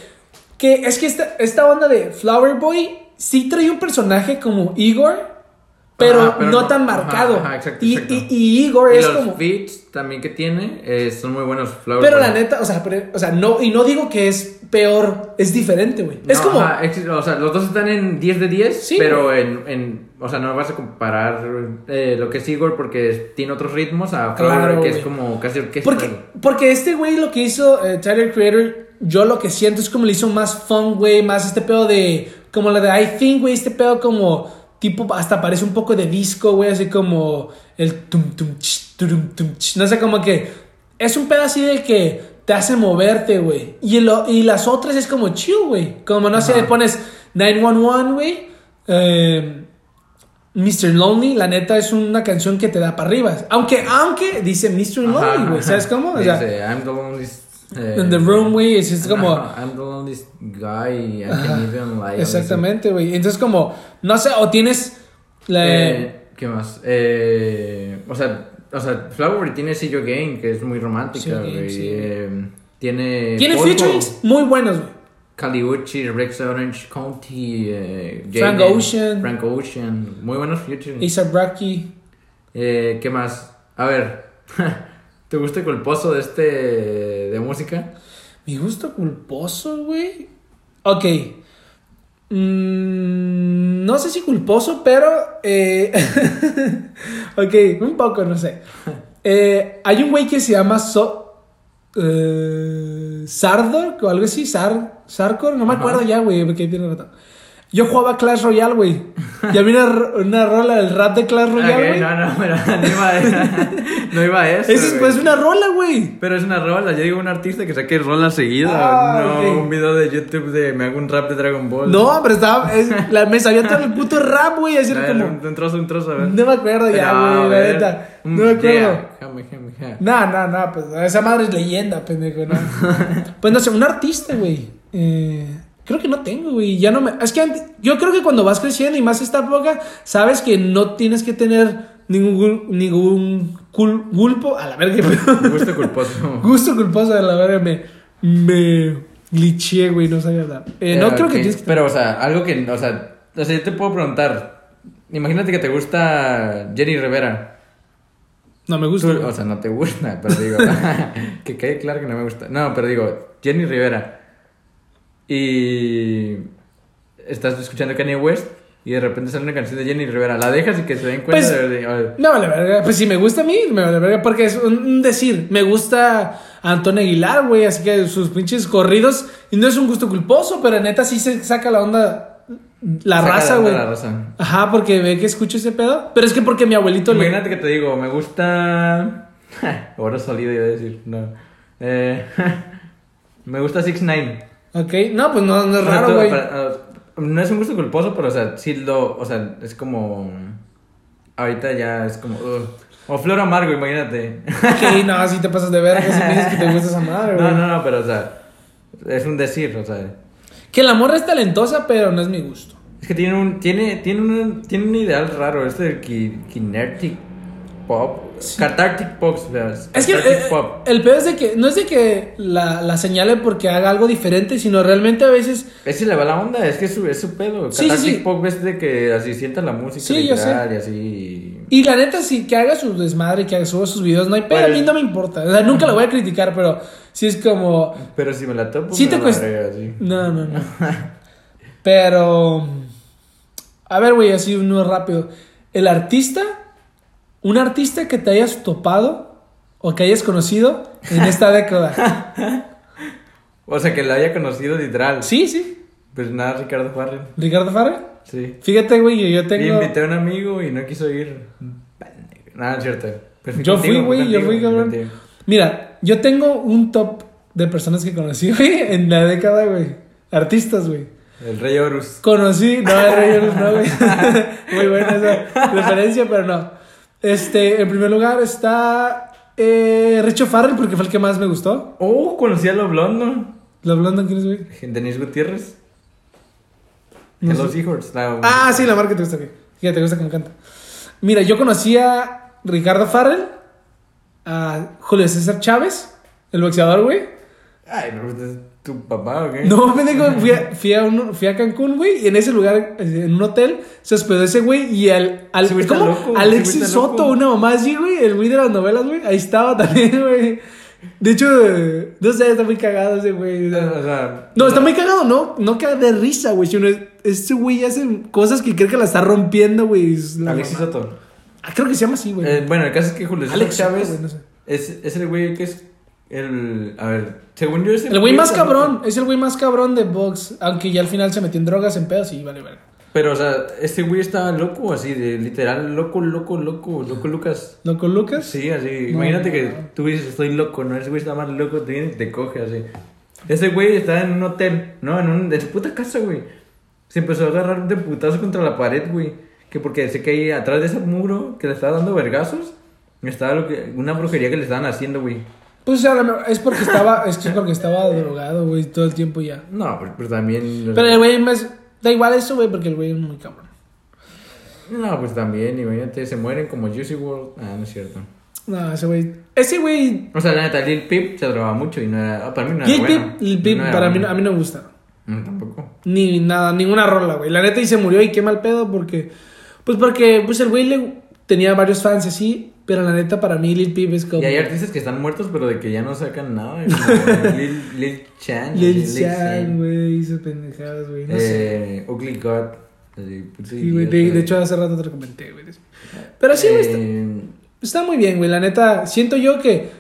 que es que esta, esta onda de Flower Boy sí trae un personaje como Igor, pero, Ajá, pero no, no- tan marcado. ajá, exacto, y, exacto. y- y Igor Y es los como... beats también que tiene eh, son muy buenos. Flower Pero la neta, o sea, pero- o sea, no, y no digo que es peor, es diferente, güey. es como... ajá, ex- o sea, los dos están en 10 de 10, Sí, pero en, en. O sea, no vas a comparar eh, lo que es Igor porque tiene otros ritmos a Flower, Claro, que es como casi orquesta. Porque, porque este güey lo que hizo eh, Tyler Creator, yo lo que siento es como le hizo más fun, güey, más este pedo de, como la de I Think, güey, este pedo como, tipo, hasta parece un poco de disco, güey, así como el tum tum ch, turum, tum ch, no sé, como que es un pedo así de que te hace moverte, güey, y, lo- y las otras es como chill, güey, como no sé, Ajá. pones 911, güey, eh, Mr. Lonely, la neta es una canción que te da para arriba. Aunque, aunque dice Mr. Lonely, güey. ¿Sabes cómo? O sea, Dice, I'm the lonely. Eh, In the room, güey. Es, como. I'm the loneliest guy. I Ajá, can even lie. Exactamente, güey. Entonces, como, no sé, o tienes la. Eh, ¿Qué más? Eh, o sea, o sea, Flower tiene See Again, que es muy romántica, güey. sí. Eh, tiene. tiene featurings muy buenos, güey. Caliucci, Rex Orange County, eh, Frank Jaden, Ocean. Frank Ocean. Muy buenos featurings. A$AP Rocky. Eh, ¿Qué más? A ver, ¿te gusta el culposo de este. de música? Mi gusto culposo, güey. Ok. Mm, no sé si culposo, pero. eh, ok, un poco, no sé. Eh, hay un güey que se llama So. eh, Sardor o algo así. Sar, Sarkor, no me Ajá. acuerdo ya, güey, porque tiene rato. Yo jugaba Clash Royale, güey. Y había una, una rola del rap de Clash Royale, Ok, güey. no, no, pero no iba a, no iba a eso. Esa es pues una rola, güey. Pero es una rola, yo digo un artista que saque rola seguida, Ah, no ok. un video de YouTube de me hago un rap de Dragon Ball. No, pero estaba. es- la, me sabía todo el puto rap, güey. Así era como. un, un trozo, un trozo, a ver. No me acuerdo ya, No, güey, la neta. No me acuerdo. No, no, no, pues esa madre es leyenda, pendejo, ¿no? pues no sé, un artista, güey. Eh, creo que no tengo, güey. Ya no me. Es que antes- yo creo que cuando vas creciendo y más esta época, sabes que no tienes que tener ningún, ningún cul- gulpo. A la verga. Gusto culposo. Gusto culposo de la verga, me. Me glitché, güey, no sabía hablar. Eh, no creo que tienes que. Pero, o sea, algo que, o sea, o sea, yo te puedo preguntar. Imagínate que te gusta Jenny Rivera. No me gusta. Tú- o sea, no te gusta, pero digo, que quede claro que no me gusta. No, pero digo, Jenny Rivera. Y estás escuchando Kanye West y de repente sale una canción de Jenny Rivera. La dejas y que se den cuenta Pues, de, de- de- Me vale verga. Pues si me gusta a mí, me vale verga. Porque es un, decir. Me gusta Antonio Aguilar, güey. Así que sus pinches corridos. Y no es un gusto culposo, pero neta sí se saca la onda. La saca raza, güey. La. Ajá, porque ve que escucho ese pedo. Pero es que porque mi abuelito le. Imagínate que te digo, me gusta. Ahora salido iba a decir, no. Eh, me gusta 6 9 Ok, no, pues no, no es raro, güey. uh, No es un gusto culposo, pero o sea, sí lo. O sea, es como. Ahorita ya es como. ugh. O flor amargo, imagínate. Ok, no, si te pasas de verga si me dices que te gusta esa madre, güey. No, no, no, pero o sea. Es un decir, o sea. Que la morra es talentosa, pero no es mi gusto. Es que tiene un. Tiene, tiene un, tiene un ideal raro, este del ki- kinetic pop. Cathartic pop, Es que eh, pop. el pedo es de que no es de que la, la señale porque haga algo diferente, sino realmente a veces Ese le va la onda, es que es su, es su pedo. Sí, sí, Cathartic sí. pop es de que así sienta la música Sí, yo literal y así. Y la neta, sí, que haga su desmadre, que haga suba sus videos, no hay pedo, a Pues- mí no me importa. O sea, nunca lo voy a criticar, pero sí es como. Pero si me la topo, Sí me te la cuesta. No, no, no. Pero. A ver, güey, así uno rápido. El artista, un artista que te hayas topado o que hayas conocido en esta década. O sea, que la haya conocido literal. Sí, sí. Pues nada, Ricardo Farrell. Ricardo Farrell. Sí. Fíjate, güey, yo tengo. invité a un amigo y no quiso ir. Nada, es cierto. Pues fui Yo contigo, fui, güey, yo fui, cabrón. Mira, yo tengo un top de personas que conocí, güey, en la década, güey. Artistas, güey. El Rey Horus. Conocí, no, el Rey Horus, no, güey. Muy buena esa referencia, pero no. Este, en primer lugar está eh, Richo Farrell, porque fue el que más me gustó. Oh, conocí a lo blondo. ¿Lo hablando quién es, güey? Denise Gutiérrez. No Hello. Seahorse. la- Ah, sí, la marca te gusta, güey. Fíjate, te gusta cómo canta. Mira, yo conocí a Ricardo Farrell, a Julio César Chávez, el boxeador, güey. Ay, no, ¿es tu papá o qué? No, pendejo, fui a, fui a, un- fui a Cancún, güey, y en ese lugar, eh, en un hotel, se hospedó ese güey y al, al está ¿cómo? loco, Alexis Soto, loco. una mamá así, güey, el güey de las novelas, güey, ahí estaba también, güey. De hecho, no sé, está muy cagado ese güey. O sea, No, está muy cagado, no, no caga de risa, güey, sino es- este güey hace cosas que cree que la está rompiendo, güey. Alexis. Soto. Ah, creo que se llama así, güey. Eh, bueno, el caso es que Julio Alex Chávez güey, no sé. es, es el güey que es el... A ver, según yo es El güey más cabrón, es el güey más cabrón de box, aunque ya al final se metió en drogas, en pedos y vale, vale. Pero, o sea, este güey estaba loco, así, de literal, loco, loco, loco, loco Lucas. ¿Loco Lucas? Sí, así. No, Imagínate no, que no. tú dices, estoy loco, ¿no? Ese güey está más loco, te viene y te coge, así. Ese güey estaba en un hotel, ¿no? En, un, en su puta casa, güey. Se empezó a agarrar de putazo contra la pared, güey. Que porque sé que ahí atrás de ese muro que le estaba dando vergazos, estaba lo que, una brujería que le estaban haciendo, güey. Pues es porque estaba, es que es porque estaba drogado, güey, todo el tiempo ya. No, pero, pero también. Pero el güey más, da igual eso, güey, porque el güey es muy cabrón. No, pues también, imagínate, se mueren como Juicy World. Ah, no es cierto. No, ese güey, ese güey, O sea, la neta, Lil Peep se drogaba mucho y no era. ah, para mí no era Lil bueno. Peep, Lil Peep, No para mí, bueno. a mí no me gusta. No, tampoco. Ni nada, ninguna rola, güey. La neta y se murió y qué mal pedo porque, pues porque, pues el güey le tenía varios fans así, pero la neta para mí Lil Peep es como... Y hay artistas que están muertos, pero de que ya no sacan nada. como Lil, Lil Chan. Lil así, Chan, güey, hizo pendejadas, güey, no sé. Eh, Ugly God. Puto Sí, güey, de hecho hace rato te lo comenté, güey. Pero sí, güey, está, Eh, está muy bien, güey. La neta, siento yo que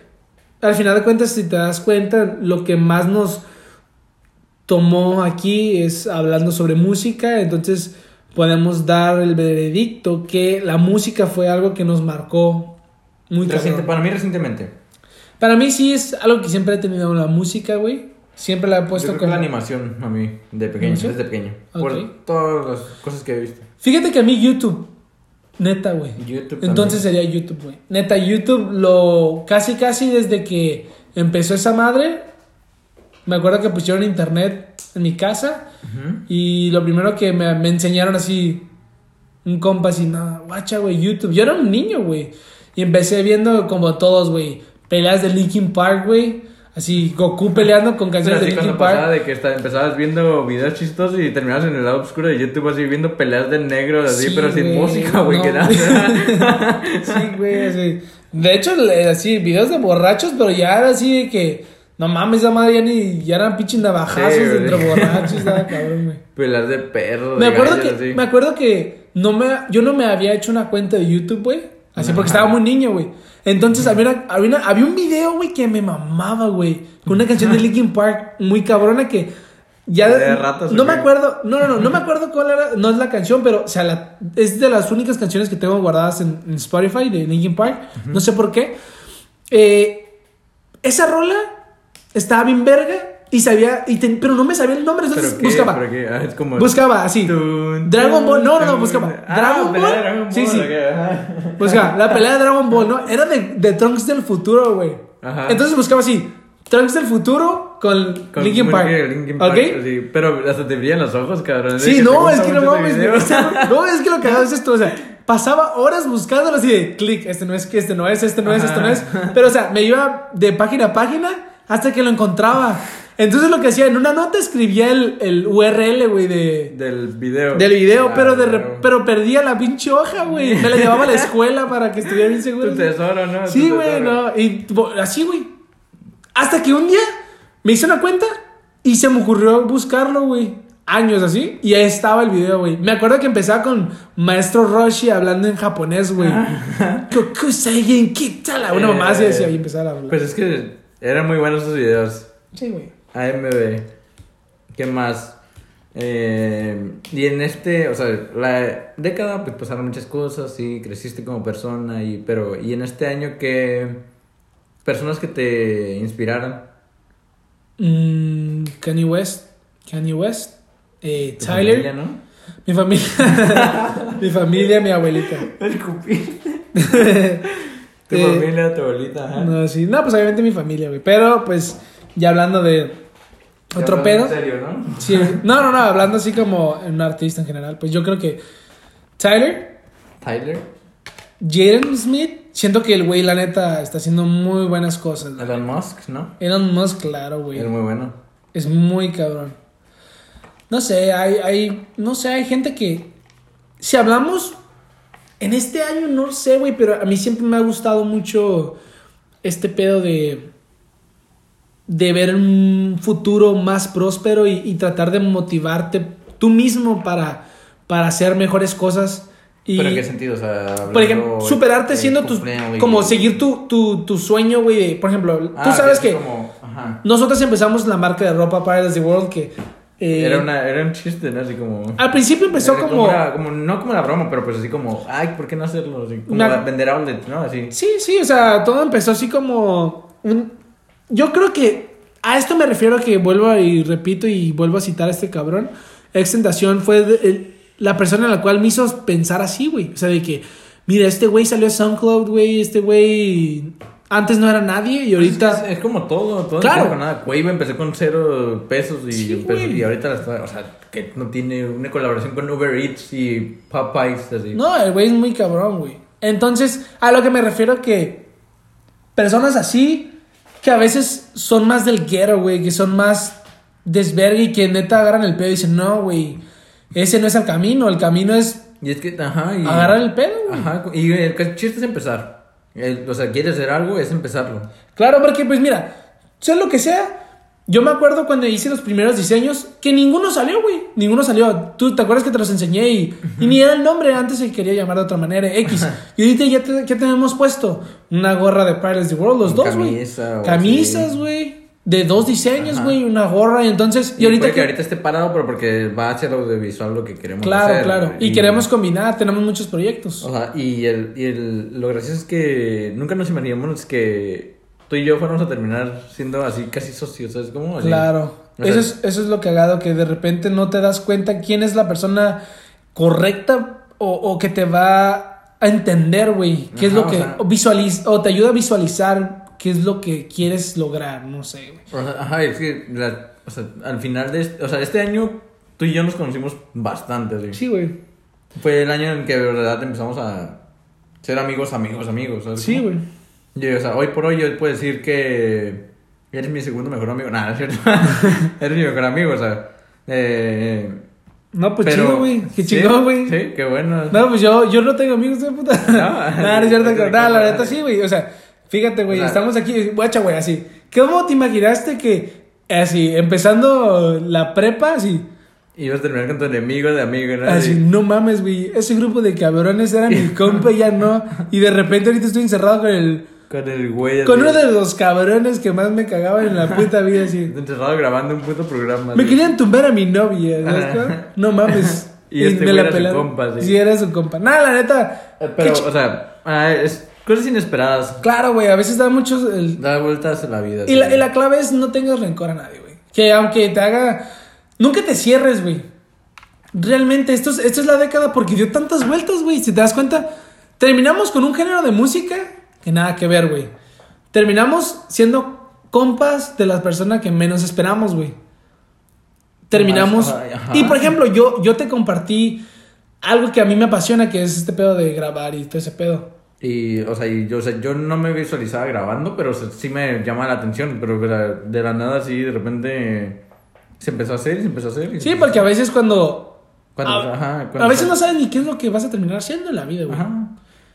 al final de cuentas, si te das cuenta, lo que más nos tomó aquí es hablando sobre música, entonces podemos dar el veredicto que la música fue algo que nos marcó muy reciente- para mí, recientemente. Para mí sí es algo que siempre he tenido la música, güey. Siempre la he puesto como... la animación, a mí, de pequeño, desde pequeño. Por todas las cosas que he visto. Fíjate que a mí YouTube, neta, güey. YouTube Entonces también. sería YouTube, güey. Neta, YouTube lo casi casi desde que empezó esa madre. Me acuerdo que pusieron internet en mi casa y lo primero que me, me enseñaron así un compa así, no, guacha, güey, YouTube. Yo era un niño, güey. Y empecé viendo como todos, güey, peleas de Linkin Park, güey. Así, Goku peleando con canciones de así Linkin cuando pasaba Park. de que esta- empezabas viendo videos chistosos y terminabas en el lado oscuro de YouTube así viendo peleas de negros así, Sí, pero sin güey, música, güey, no. que nada. Sí, güey, así. De hecho, así, videos de borrachos, pero ya era así de que, no mames, esa madre ya ni, ya eran pinches navajazos Sí, entre borrachos, estaba cabrón, güey. peleas de perros, Me de acuerdo gallos, que, así. me acuerdo que no me, yo no me había hecho una cuenta de YouTube, güey. Así porque estaba muy niño, güey. Entonces había, una- había, había un video, güey, que me mamaba, güey. Con una canción de Linkin Park muy cabrona que ya... ¿De ratas o no me acuerdo, no, no, no, no me acuerdo cuál era, no es la canción, pero, o sea, la- es de las únicas canciones que tengo guardadas en, en Spotify de Linkin Park. No sé por qué. Eh, esa rola estaba bien verga y sabía, y ten- pero no me sabía el nombre, entonces ¿Pero qué? buscaba. ¿Pero qué? Ah, es como... Buscaba así. Tun, Dragon Ball, no, no, no, buscaba. Ah, Dragon pelea de Ball. Dragon Sí, Ball, sí. ajá. Buscaba la pelea de Dragon Ball, ¿no? Era de, de Trunks del futuro, güey. Entonces buscaba así. Trunks del futuro con, Con Linkin Park. Linkin Park, ¿Ok? sí, pero hasta te brillan los ojos, cabrón. Sí, no, es que no mames. no, es que lo que hago es esto. O sea, pasaba horas buscándolo así de clic. Este no es, que este no es, este no es, este no es. Pero, o sea, me iba de página a página hasta que lo encontraba. Entonces, lo que hacía en una nota escribía el, el URL, güey, de. Del video. Del video, Ah, pero, de re- pero perdía la pinche hoja, güey. Me la llevaba a la escuela para que estuviera bien seguro. Tu tesoro, ¿no? Sí, Tu güey, tesoro. no. Y así, güey. Hasta que un día me hice una cuenta y se me ocurrió buscarlo, güey. Años así. Y ahí estaba el video, güey. Me acuerdo que empezaba con Maestro Roshi hablando en japonés, güey. Kitala. Una mamá así decía y empezaba a hablar. Pues es que eran muy buenos esos videos. sí, güey. AMB. ¿Qué más? Eh, y en este, o sea, la década pues pasaron muchas cosas y creciste como persona y pero y en este año que personas que te inspiraran. Mm, Kanye West. Kanye West. Eh, Tyler. familia, ¿no? Mi familia. mi familia, mi abuelita. El cupi. Tu Eh, familia, tu abuelita. No, sí. No, pues obviamente mi familia, güey. Pero, pues, ya hablando de Ya otro hablando pedo. En serio, ¿no? Sí, no, no, no, hablando así como un artista en general, pues yo creo que Tyler, Tyler, Jaden Smith, siento que el güey, la neta, está haciendo muy buenas cosas. güey. Elon Musk, ¿no? Elon Musk, claro, güey. Es muy bueno. Es muy cabrón. No sé, hay, hay, no sé, hay gente que, si hablamos, en este año, no sé, güey, pero a mí siempre me ha gustado mucho este pedo de, de ver un futuro más próspero y, y tratar de motivarte tú mismo para, para hacer mejores cosas. Y, ¿Pero en qué sentido? O sea, por ejemplo, superarte siendo completely- como seguir tu, tu, tu sueño, güey, por ejemplo, tú Ah, sabes es que... como-. Nosotros empezamos la marca de ropa Pirates of the World que... eh, Era, una, era un chiste, ¿no? Así como... Al principio empezó como... como- no como la broma, pero pues así como, ay, ¿por qué no hacerlo? Así, como Una- vender ¿no? Así. Sí, sí, o sea, todo empezó así como... un- Yo creo que a esto me refiero que vuelvo y repito y vuelvo a citar a este cabrón. Extentación fue de- el- la persona en la cual me hizo pensar así, güey. O sea, de que, mira, este güey salió a SoundCloud, güey, este güey Antes no era nadie y ahorita... Es, es como todo, todo Claro. con nada. Cueva empecé con cero pesos y, Sí, y ahorita la está, o sea, que no tiene una colaboración con Uber Eats y Popeyes, así. No, el güey es muy cabrón, güey. Entonces, a lo que me refiero que personas así, que a veces son más del guero, güey, que son más desvergue y que neta agarran el pedo y dicen, no, güey, ese no es el camino, el camino es Y es que, ajá, y... agarrar el pedo, güey. Ajá, y el chiste es empezar. El- o sea, quieres hacer algo, es empezarlo. Claro, porque pues mira, sea lo que sea. Yo me acuerdo cuando hice los primeros diseños que ninguno salió, güey. Ninguno salió. Tú te acuerdas que te los enseñé y, y ni era el nombre. Antes se quería llamar de otra manera, X. Y ahorita ya te, ¿qué tenemos puesto? Una gorra de Pirates of the World, los dos, güey. camisa Camisas, güey. De dos diseños, güey. Una gorra. Y entonces, y, Y, ahorita puede que que- ahorita esté parado, pero porque va hacia lo audiovisual lo que queremos Claro, hacer. claro. Y, queremos combinar. Tenemos muchos proyectos. O sea, y, el, y el, lo gracioso es que nunca nos imaginamos que tú y yo fuéramos a terminar siendo así casi socios, ¿sabes cómo? Así. Claro. O sea, Eso es, eso es lo cagado, que de repente no te das cuenta quién es la persona correcta o, o que te va a entender, güey. ¿Qué es lo o que sea- o visualiz- o te ayuda a visualizar qué es lo que quieres lograr, no sé, güey. Ajá, es que la- o sea, al final de este, o sea, este año tú y yo nos conocimos bastante, así. Sí, güey. Fue el año en que de verdad empezamos a ser amigos, amigos, amigos. ¿sabes Sí, güey. Y, o sea, hoy por hoy yo puedo decir que eres mi segundo mejor amigo. Nada, es cierto. eres mi mejor amigo, o sea. Eh, No, pues pero- chido, güey. Qué chingón, güey. Sí, qué bueno. No, pues yo, yo no tengo amigos de puta. No, No, no es cierto. No, la neta sí, güey. O sea, fíjate, güey. Estamos aquí, guacha, güey, así. ¿Cómo te imaginaste que, así, empezando la prepa, así, Ibas a terminar con tu enemigo de amigo, ¿no? Así, Así. no mames, güey. Ese grupo de cabrones era mi compa y ya no. Y de repente ahorita estoy encerrado con el. Con el güey. Con uno de los cabrones que más me cagaban en la puta vida, así. Encerrado grabando un puto programa. Me querían tumbar a mi novia, ¿sabes? No mames. Y este güey era su pelaron. compa, sí. Sí, era su compa. Nada, la neta. Eh, Pero, o sea, ah, es cosas inesperadas. Claro, güey. A veces da muchos. el- Da vueltas a la vida. Y, la, y la clave es no tengas rencor a nadie, güey. Que aunque te haga. Nunca te cierres, güey. Realmente, esto es, esto es la década porque dio tantas vueltas, güey. Si te das cuenta, terminamos con un género de música que nada que ver, güey. Terminamos siendo compas de las personas que menos esperamos, güey. Terminamos. Ajá. Y por ejemplo, yo, yo te compartí algo que a mí me apasiona, que es este pedo de grabar y todo ese pedo. Y, o sea, y yo, o sea, yo no me visualizaba grabando, pero o sea, sí me llama la atención. Pero de la, de la nada, sí, de repente se empezó a hacer y se empezó a hacer. y Sí, porque a veces cuando. Cuando- a, ajá, cuando- a veces no sabes ni qué es lo que vas a terminar haciendo en la vida, güey. Ajá.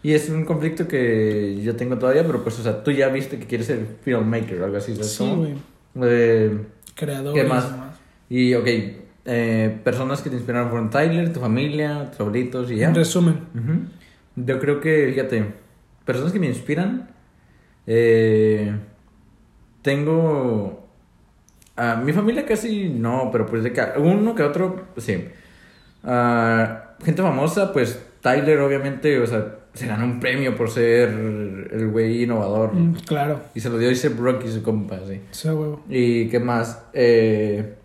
Y es un conflicto que yo tengo todavía, pero pues, o sea, tú ya viste que quieres ser filmmaker o algo así, ¿sabes? Sí, güey. Eh, Creador. ¿Qué y más? y, ok, eh, personas que te inspiraron fueron Tyler, tu familia, tus abuelitos y ya. En resumen. Yo creo que, fíjate, personas que me inspiran, eh, tengo... A mi familia casi no, pero pues de que uno que otro, sí. Ah, gente famosa, pues Tyler obviamente, o sea, se ganó un premio por ser el güey innovador. Mm, claro. Y se lo dio ese Brock y su compa, sí. Sí, huevo. ¿Y qué más? Eh,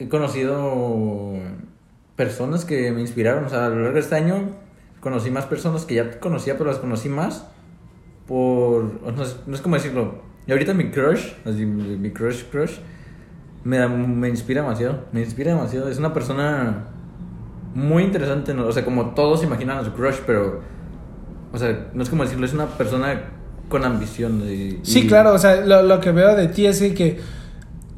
he conocido personas que me inspiraron. O sea, a lo largo de este año conocí más personas que ya conocía, pero las conocí más por... No es, no es como decirlo. Y ahorita mi crush, así, mi crush, crush, me, me inspira demasiado. Me inspira demasiado. Es una persona muy interesante. ¿no? O sea, como todos imaginan a su crush, pero... O sea, no es como decirlo, es una persona con ambición. y- Sí, y- claro. O sea, lo, lo que veo de ti es que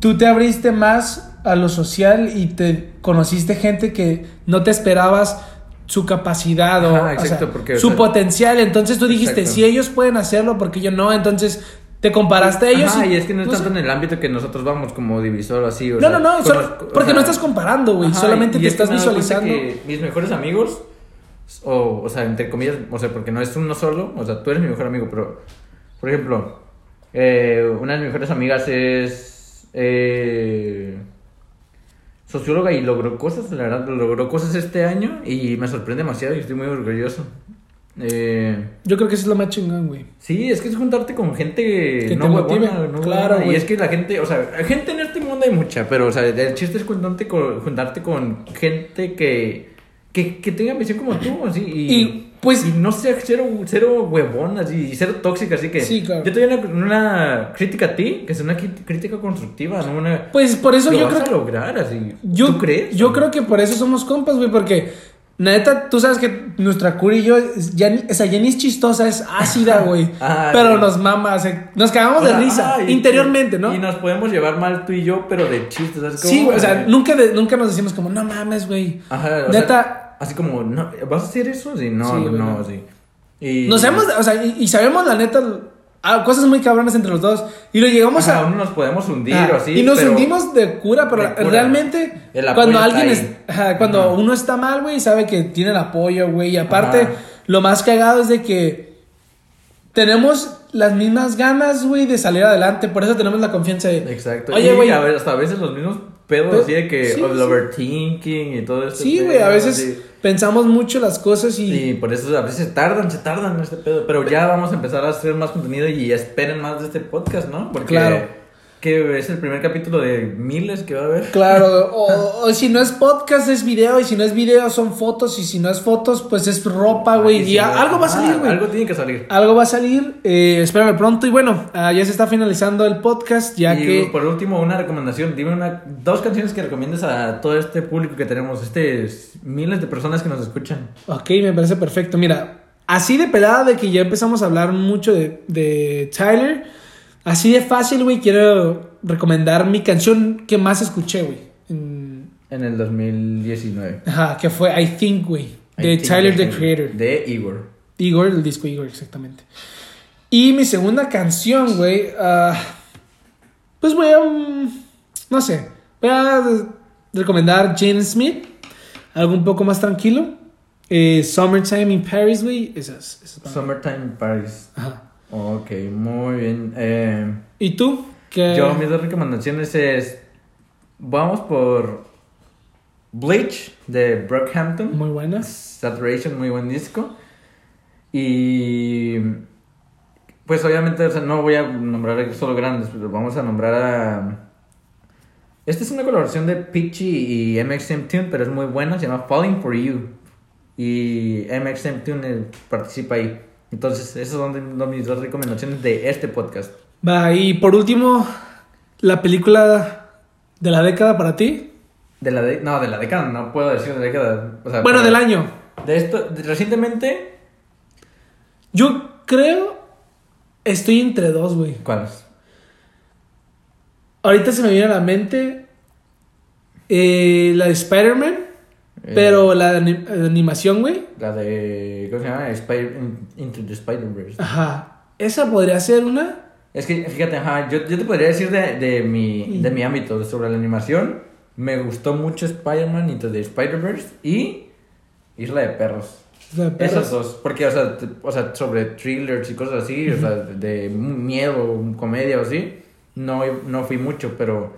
tú te abriste más a lo social y te conociste gente que no te esperabas su capacidad o, sea, su sea, potencial. Entonces tú dijiste, exacto. si ellos pueden hacerlo, porque yo no? Entonces te comparaste a ellos. Ajá, y es que no es pues, tanto en el ámbito que nosotros vamos como divisor así. o No, sea, no, no, solo- porque sea, no estás comparando, güey. Solamente y te estás visualizando. que mis mejores amigos, o, o sea, entre comillas, o sea, porque no es uno solo, o sea, tú eres mi mejor amigo, pero, por ejemplo, eh, una de mis mejores amigas es eh, socióloga y logró cosas, la verdad, logró cosas este año y me sorprende demasiado y estoy muy orgulloso. Eh, Yo creo que eso es lo más chingón, güey. Sí, es que es juntarte con gente Que no te motive. no Claro, huevona. Y es que la gente, o sea, gente en este mundo hay mucha, pero o sea, el chiste es juntarte con, juntarte con gente que que, que tenga visión como tú, así. Y, Y, pues- y no sea cero, cero huevón, así, y cero tóxica, así que. Sí, claro. Yo te doy una, una crítica a ti, que es una crítica constructiva, no una. Pues por eso lo yo vas creo a que. lograr, así. Yo, ¿Tú crees? Yo creo que por eso somos compas, güey, porque neta, tú sabes que nuestra curi y yo, ya, o sea, ya ni es chistosa, es ácida, güey. Ah, pero sí. nos mama, o sea, nos cagamos O sea, de risa, y- interiormente, ¿no? Y nos podemos llevar mal tú y yo, pero de chistes, ¿sabes? sí, güey, o sea, nunca, de- nunca nos decimos como, no mames, güey. Ajá, o Neta- sea, así como, no, ¿vas a hacer eso? Sí, no, Sí, no, no. sí. Y, Nos hemos, o sea, y, y sabemos la neta, ah, cosas muy cabronas entre los dos. Y lo llegamos Ajá, a. uno nos podemos hundir Ah, o así. y nos pero- hundimos de cura, pero de cura. realmente El apoyo cuando alguien ahí. es, ajá, cuando Ajá. uno está mal, güey, sabe que tiene el apoyo, güey. Y aparte, lo más cagado es de que tenemos las mismas ganas, güey, de salir adelante. Por eso tenemos la confianza de. Exacto. Oye, güey. a ver, hasta a veces los mismos pedos Pero- así de que sí, sí. overthinking y todo esto. Sí, güey, a veces pensamos mucho las cosas y. Y por eso a veces tardan, se tardan en este pedo. Pero ya vamos a empezar a hacer más contenido y esperen más de este podcast, ¿no? Porque Claro. Que es el primer capítulo de miles que va a haber. Claro, o, o si no es podcast es video, y si no es video son fotos, y si no es fotos, pues es ropa, güey. Y algo va a ah, salir, güey. Algo tiene que salir. Algo va a salir, eh, espérame pronto. Y bueno, ah, ya se está finalizando el podcast, ya y que. por último, una recomendación. Dime una, dos canciones que recomiendes a todo este público que tenemos, este miles de personas que nos escuchan. Ok, me parece perfecto. Mira, así de pelada de que ya empezamos a hablar mucho de, de Tyler, así de fácil, güey, quiero recomendar mi canción que más escuché, güey. En- En el 2019. Ajá, que fue I Think, güey, de Tyler, the Creator. De Igor. Igor, el disco Igor, exactamente. Y mi segunda canción, güey, ah, pues voy a, mm, no sé, voy a recomendar Jane Smith, algo un poco más tranquilo. Eh, Summertime in Paris, güey, esas. esas. Summertime Paris. Ajá. Ok, muy bien. Eh, ¿Y tú? ¿Qué? yo, mis dos recomendaciones es. Vamos por. Bleach de Brockhampton. Muy buenas. Saturation, muy buen disco. Y. Pues obviamente, o sea, no voy a nombrar solo grandes, pero vamos a nombrar a. Esta es una colaboración de Peachy y MXM Tune, pero es muy buena, se llama Falling for You. Y MXM Tune eh, participa ahí. Entonces, esas son mis dos recomendaciones de este podcast. Va, y por último, la película de la década para ti. De la de- no, de la década, no puedo decir de la década. o sea, Bueno, del año. De esto, de- recientemente, Yo creo. Estoy entre dos, güey. ¿cuáles? Ahorita se me viene a la mente eh, la de Spider-Man, Eh, pero la de ani- de animación, güey. La de. ¿Cómo se llama? Spider- in- Into the Spider-Verse. Ajá. Esa podría ser una. Es que, fíjate, ajá, yo, yo te podría decir de, de, mi, de mi ámbito sobre la animación. Me gustó mucho Spider-Man Into the Spider-Verse y Isla de Perros. la de perros. Esas dos. Porque, o sea, te- o sea, sobre thrillers y cosas así, o sea, de miedo, comedia o así, no, no fui mucho, pero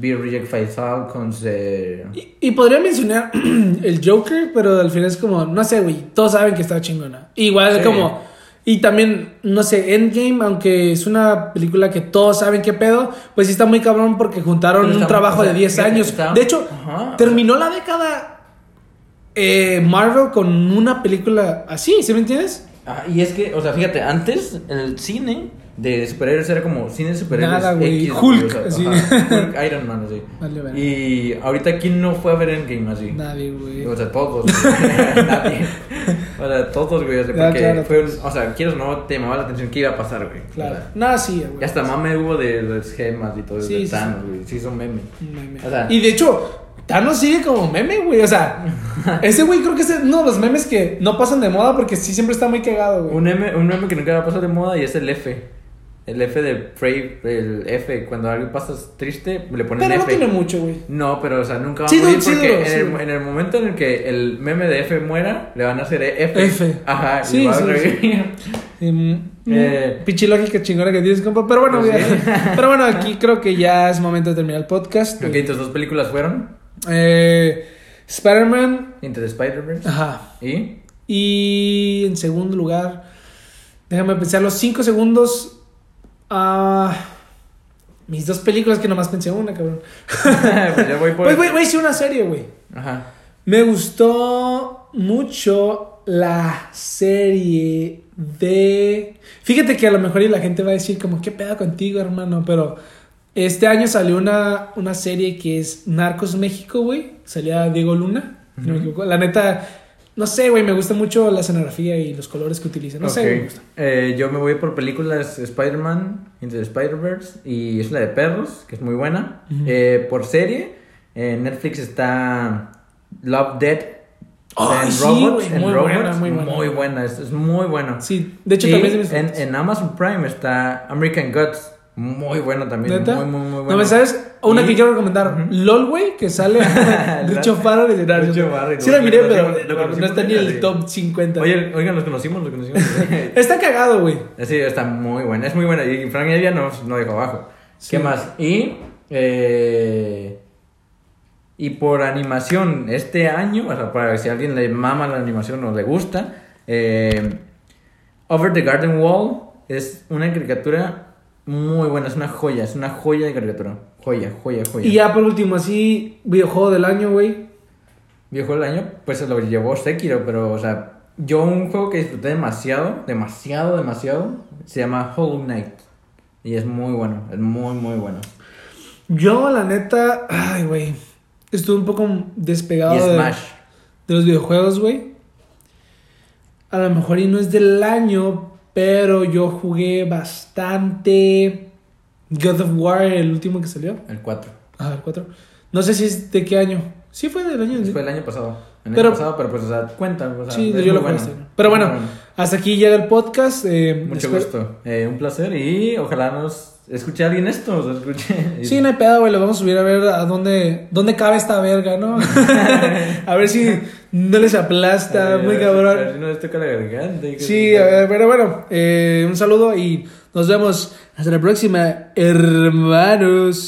vi Reject Five Falcons. Eh, Y, y podría mencionar el Joker, pero al final es como, no sé, güey, todos saben que está chingona. Igual Sí. como, y también, no sé, Endgame, aunque es una película que todos saben qué pedo, pues sí está muy cabrón porque juntaron un trabajo o sea, de 10 fíjate, años. está- de hecho, Ajá. terminó la década eh, Marvel con una película así, ¿sí me entiendes? Ah, y es que, o sea, fíjate, antes el cine de superhéroes era como cine de superhéroes. Nada, güey. X, Hulk, o sea, ajá, Hulk, Iron Man, así. Vale, vale. Y ahorita, ¿quién no fue a ver Endgame así? Nadie, güey. O sea, todos. güey. Nadie. O sea, todos, güey. O sea, porque claro, fue un- todos. O sea, quieres o no, te llamaba la atención qué iba a pasar, güey. Claro. O sea, Nada, sí, güey. y hasta mame hubo de los gemas y todo, Sí, de sí, sí. Thanos, güey. Sí, son meme. O sea- y de hecho, Thanos sigue como meme, güey. O sea, ese güey creo que es uno de los memes que no pasan de moda porque sí siempre está muy cagado, güey. Un meme, un meme que nunca va a pasar de moda y es el F. El F de Prey, el F, cuando algo pasa triste, le ponen Pero no F. tiene mucho, güey. No, pero o sea, nunca va a Sí, morir sí, porque duro, en, sí, el, en el momento en el que el meme de F muera, le van a hacer F. F. Ajá, Sí, y va sí, a sí. revivir. Eh. Pinche lógica chingona que tienes, compa. Pero bueno, Pues sí. pero bueno, aquí creo que ya es momento de terminar el podcast. Ok, tus dos películas fueron Eh, Spider-Man. Into the Spider-Verse Ajá. y Y en segundo lugar, déjame pensar los cinco segundos. Ah, mis dos películas que nomás pensé una, cabrón. pues ya voy por Pues, güey, güey, sí, una serie, güey. Ajá. Me gustó mucho la serie de... Fíjate que a lo mejor y la gente va a decir como, ¿qué pedo contigo, hermano? Pero este año salió una, una serie que es Narcos México, güey. Salía Diego Luna, si no me equivoco. La neta, no sé, güey, me gusta mucho la escenografía y los colores que utilizan. No sé, Ok. güey, me gusta. Eh, yo me voy por películas Spider-Man, Into the Spider-Verse, y es la de perros, que es muy buena. Eh, por serie, en Netflix está Love, Dead Ay, and sí, Robots. and muy Robots. buena, muy buena. Muy buena, es, es muy buena. Sí, de hecho Y también es en, en Amazon Prime está American Gods, muy buena también. ¿Neta? Muy, muy, muy buena. No me sabes, una Y- que quiero recomendar, Ujú. LOL, güey, que sale Richo Farrell y Leonardo. Richo Farrell, Sí la miré, pero no está ni en el top 50. Oye, oigan, los conocimos, los conocimos. Está cagado, güey. Sí, está muy buena, es muy buena. Y Frank Evia no, no dejó abajo. Sí. ¿Qué más? Y. eh, y por animación, este año, o sea, para si a alguien le mama la animación o le gusta, eh, Over the Garden Wall es una caricatura muy buena, es una joya, es una joya de caricatura. Joya, joya, joya. Y ya por último, así, videojuego del año, güey. Viejo del año, pues se lo llevó Sekiro, pero, o sea, yo un juego que disfruté demasiado, demasiado, demasiado, se llama Hollow Knight. Y es muy bueno, es muy, muy bueno. Yo, la neta, ay, güey. Estuve un poco despegado Y de, de los videojuegos, güey. A lo mejor y no es del año, pero yo jugué bastante God of War, el último que salió. El 4. Ah, el 4. No sé si es de qué año. Sí, fue del año. Fue el año pasado. El Pero- año pasado, pero pues, o sea, cuenta. O sea, Sí, yo lo bueno. Pero bueno, hasta aquí llega el podcast. eh, Mucho espero- gusto. Eh, un placer y ojalá nos escuche alguien esto. O sea, escuche. Sí, no hay pedo, güey. Lo vamos a subir a ver a dónde, dónde cabe esta verga, ¿no? a ver si no les aplasta, muy a cabrón. no les toca la garganta. y Sí, a ver, pero bueno, eh, un saludo y nos vemos hasta la próxima, hermanos.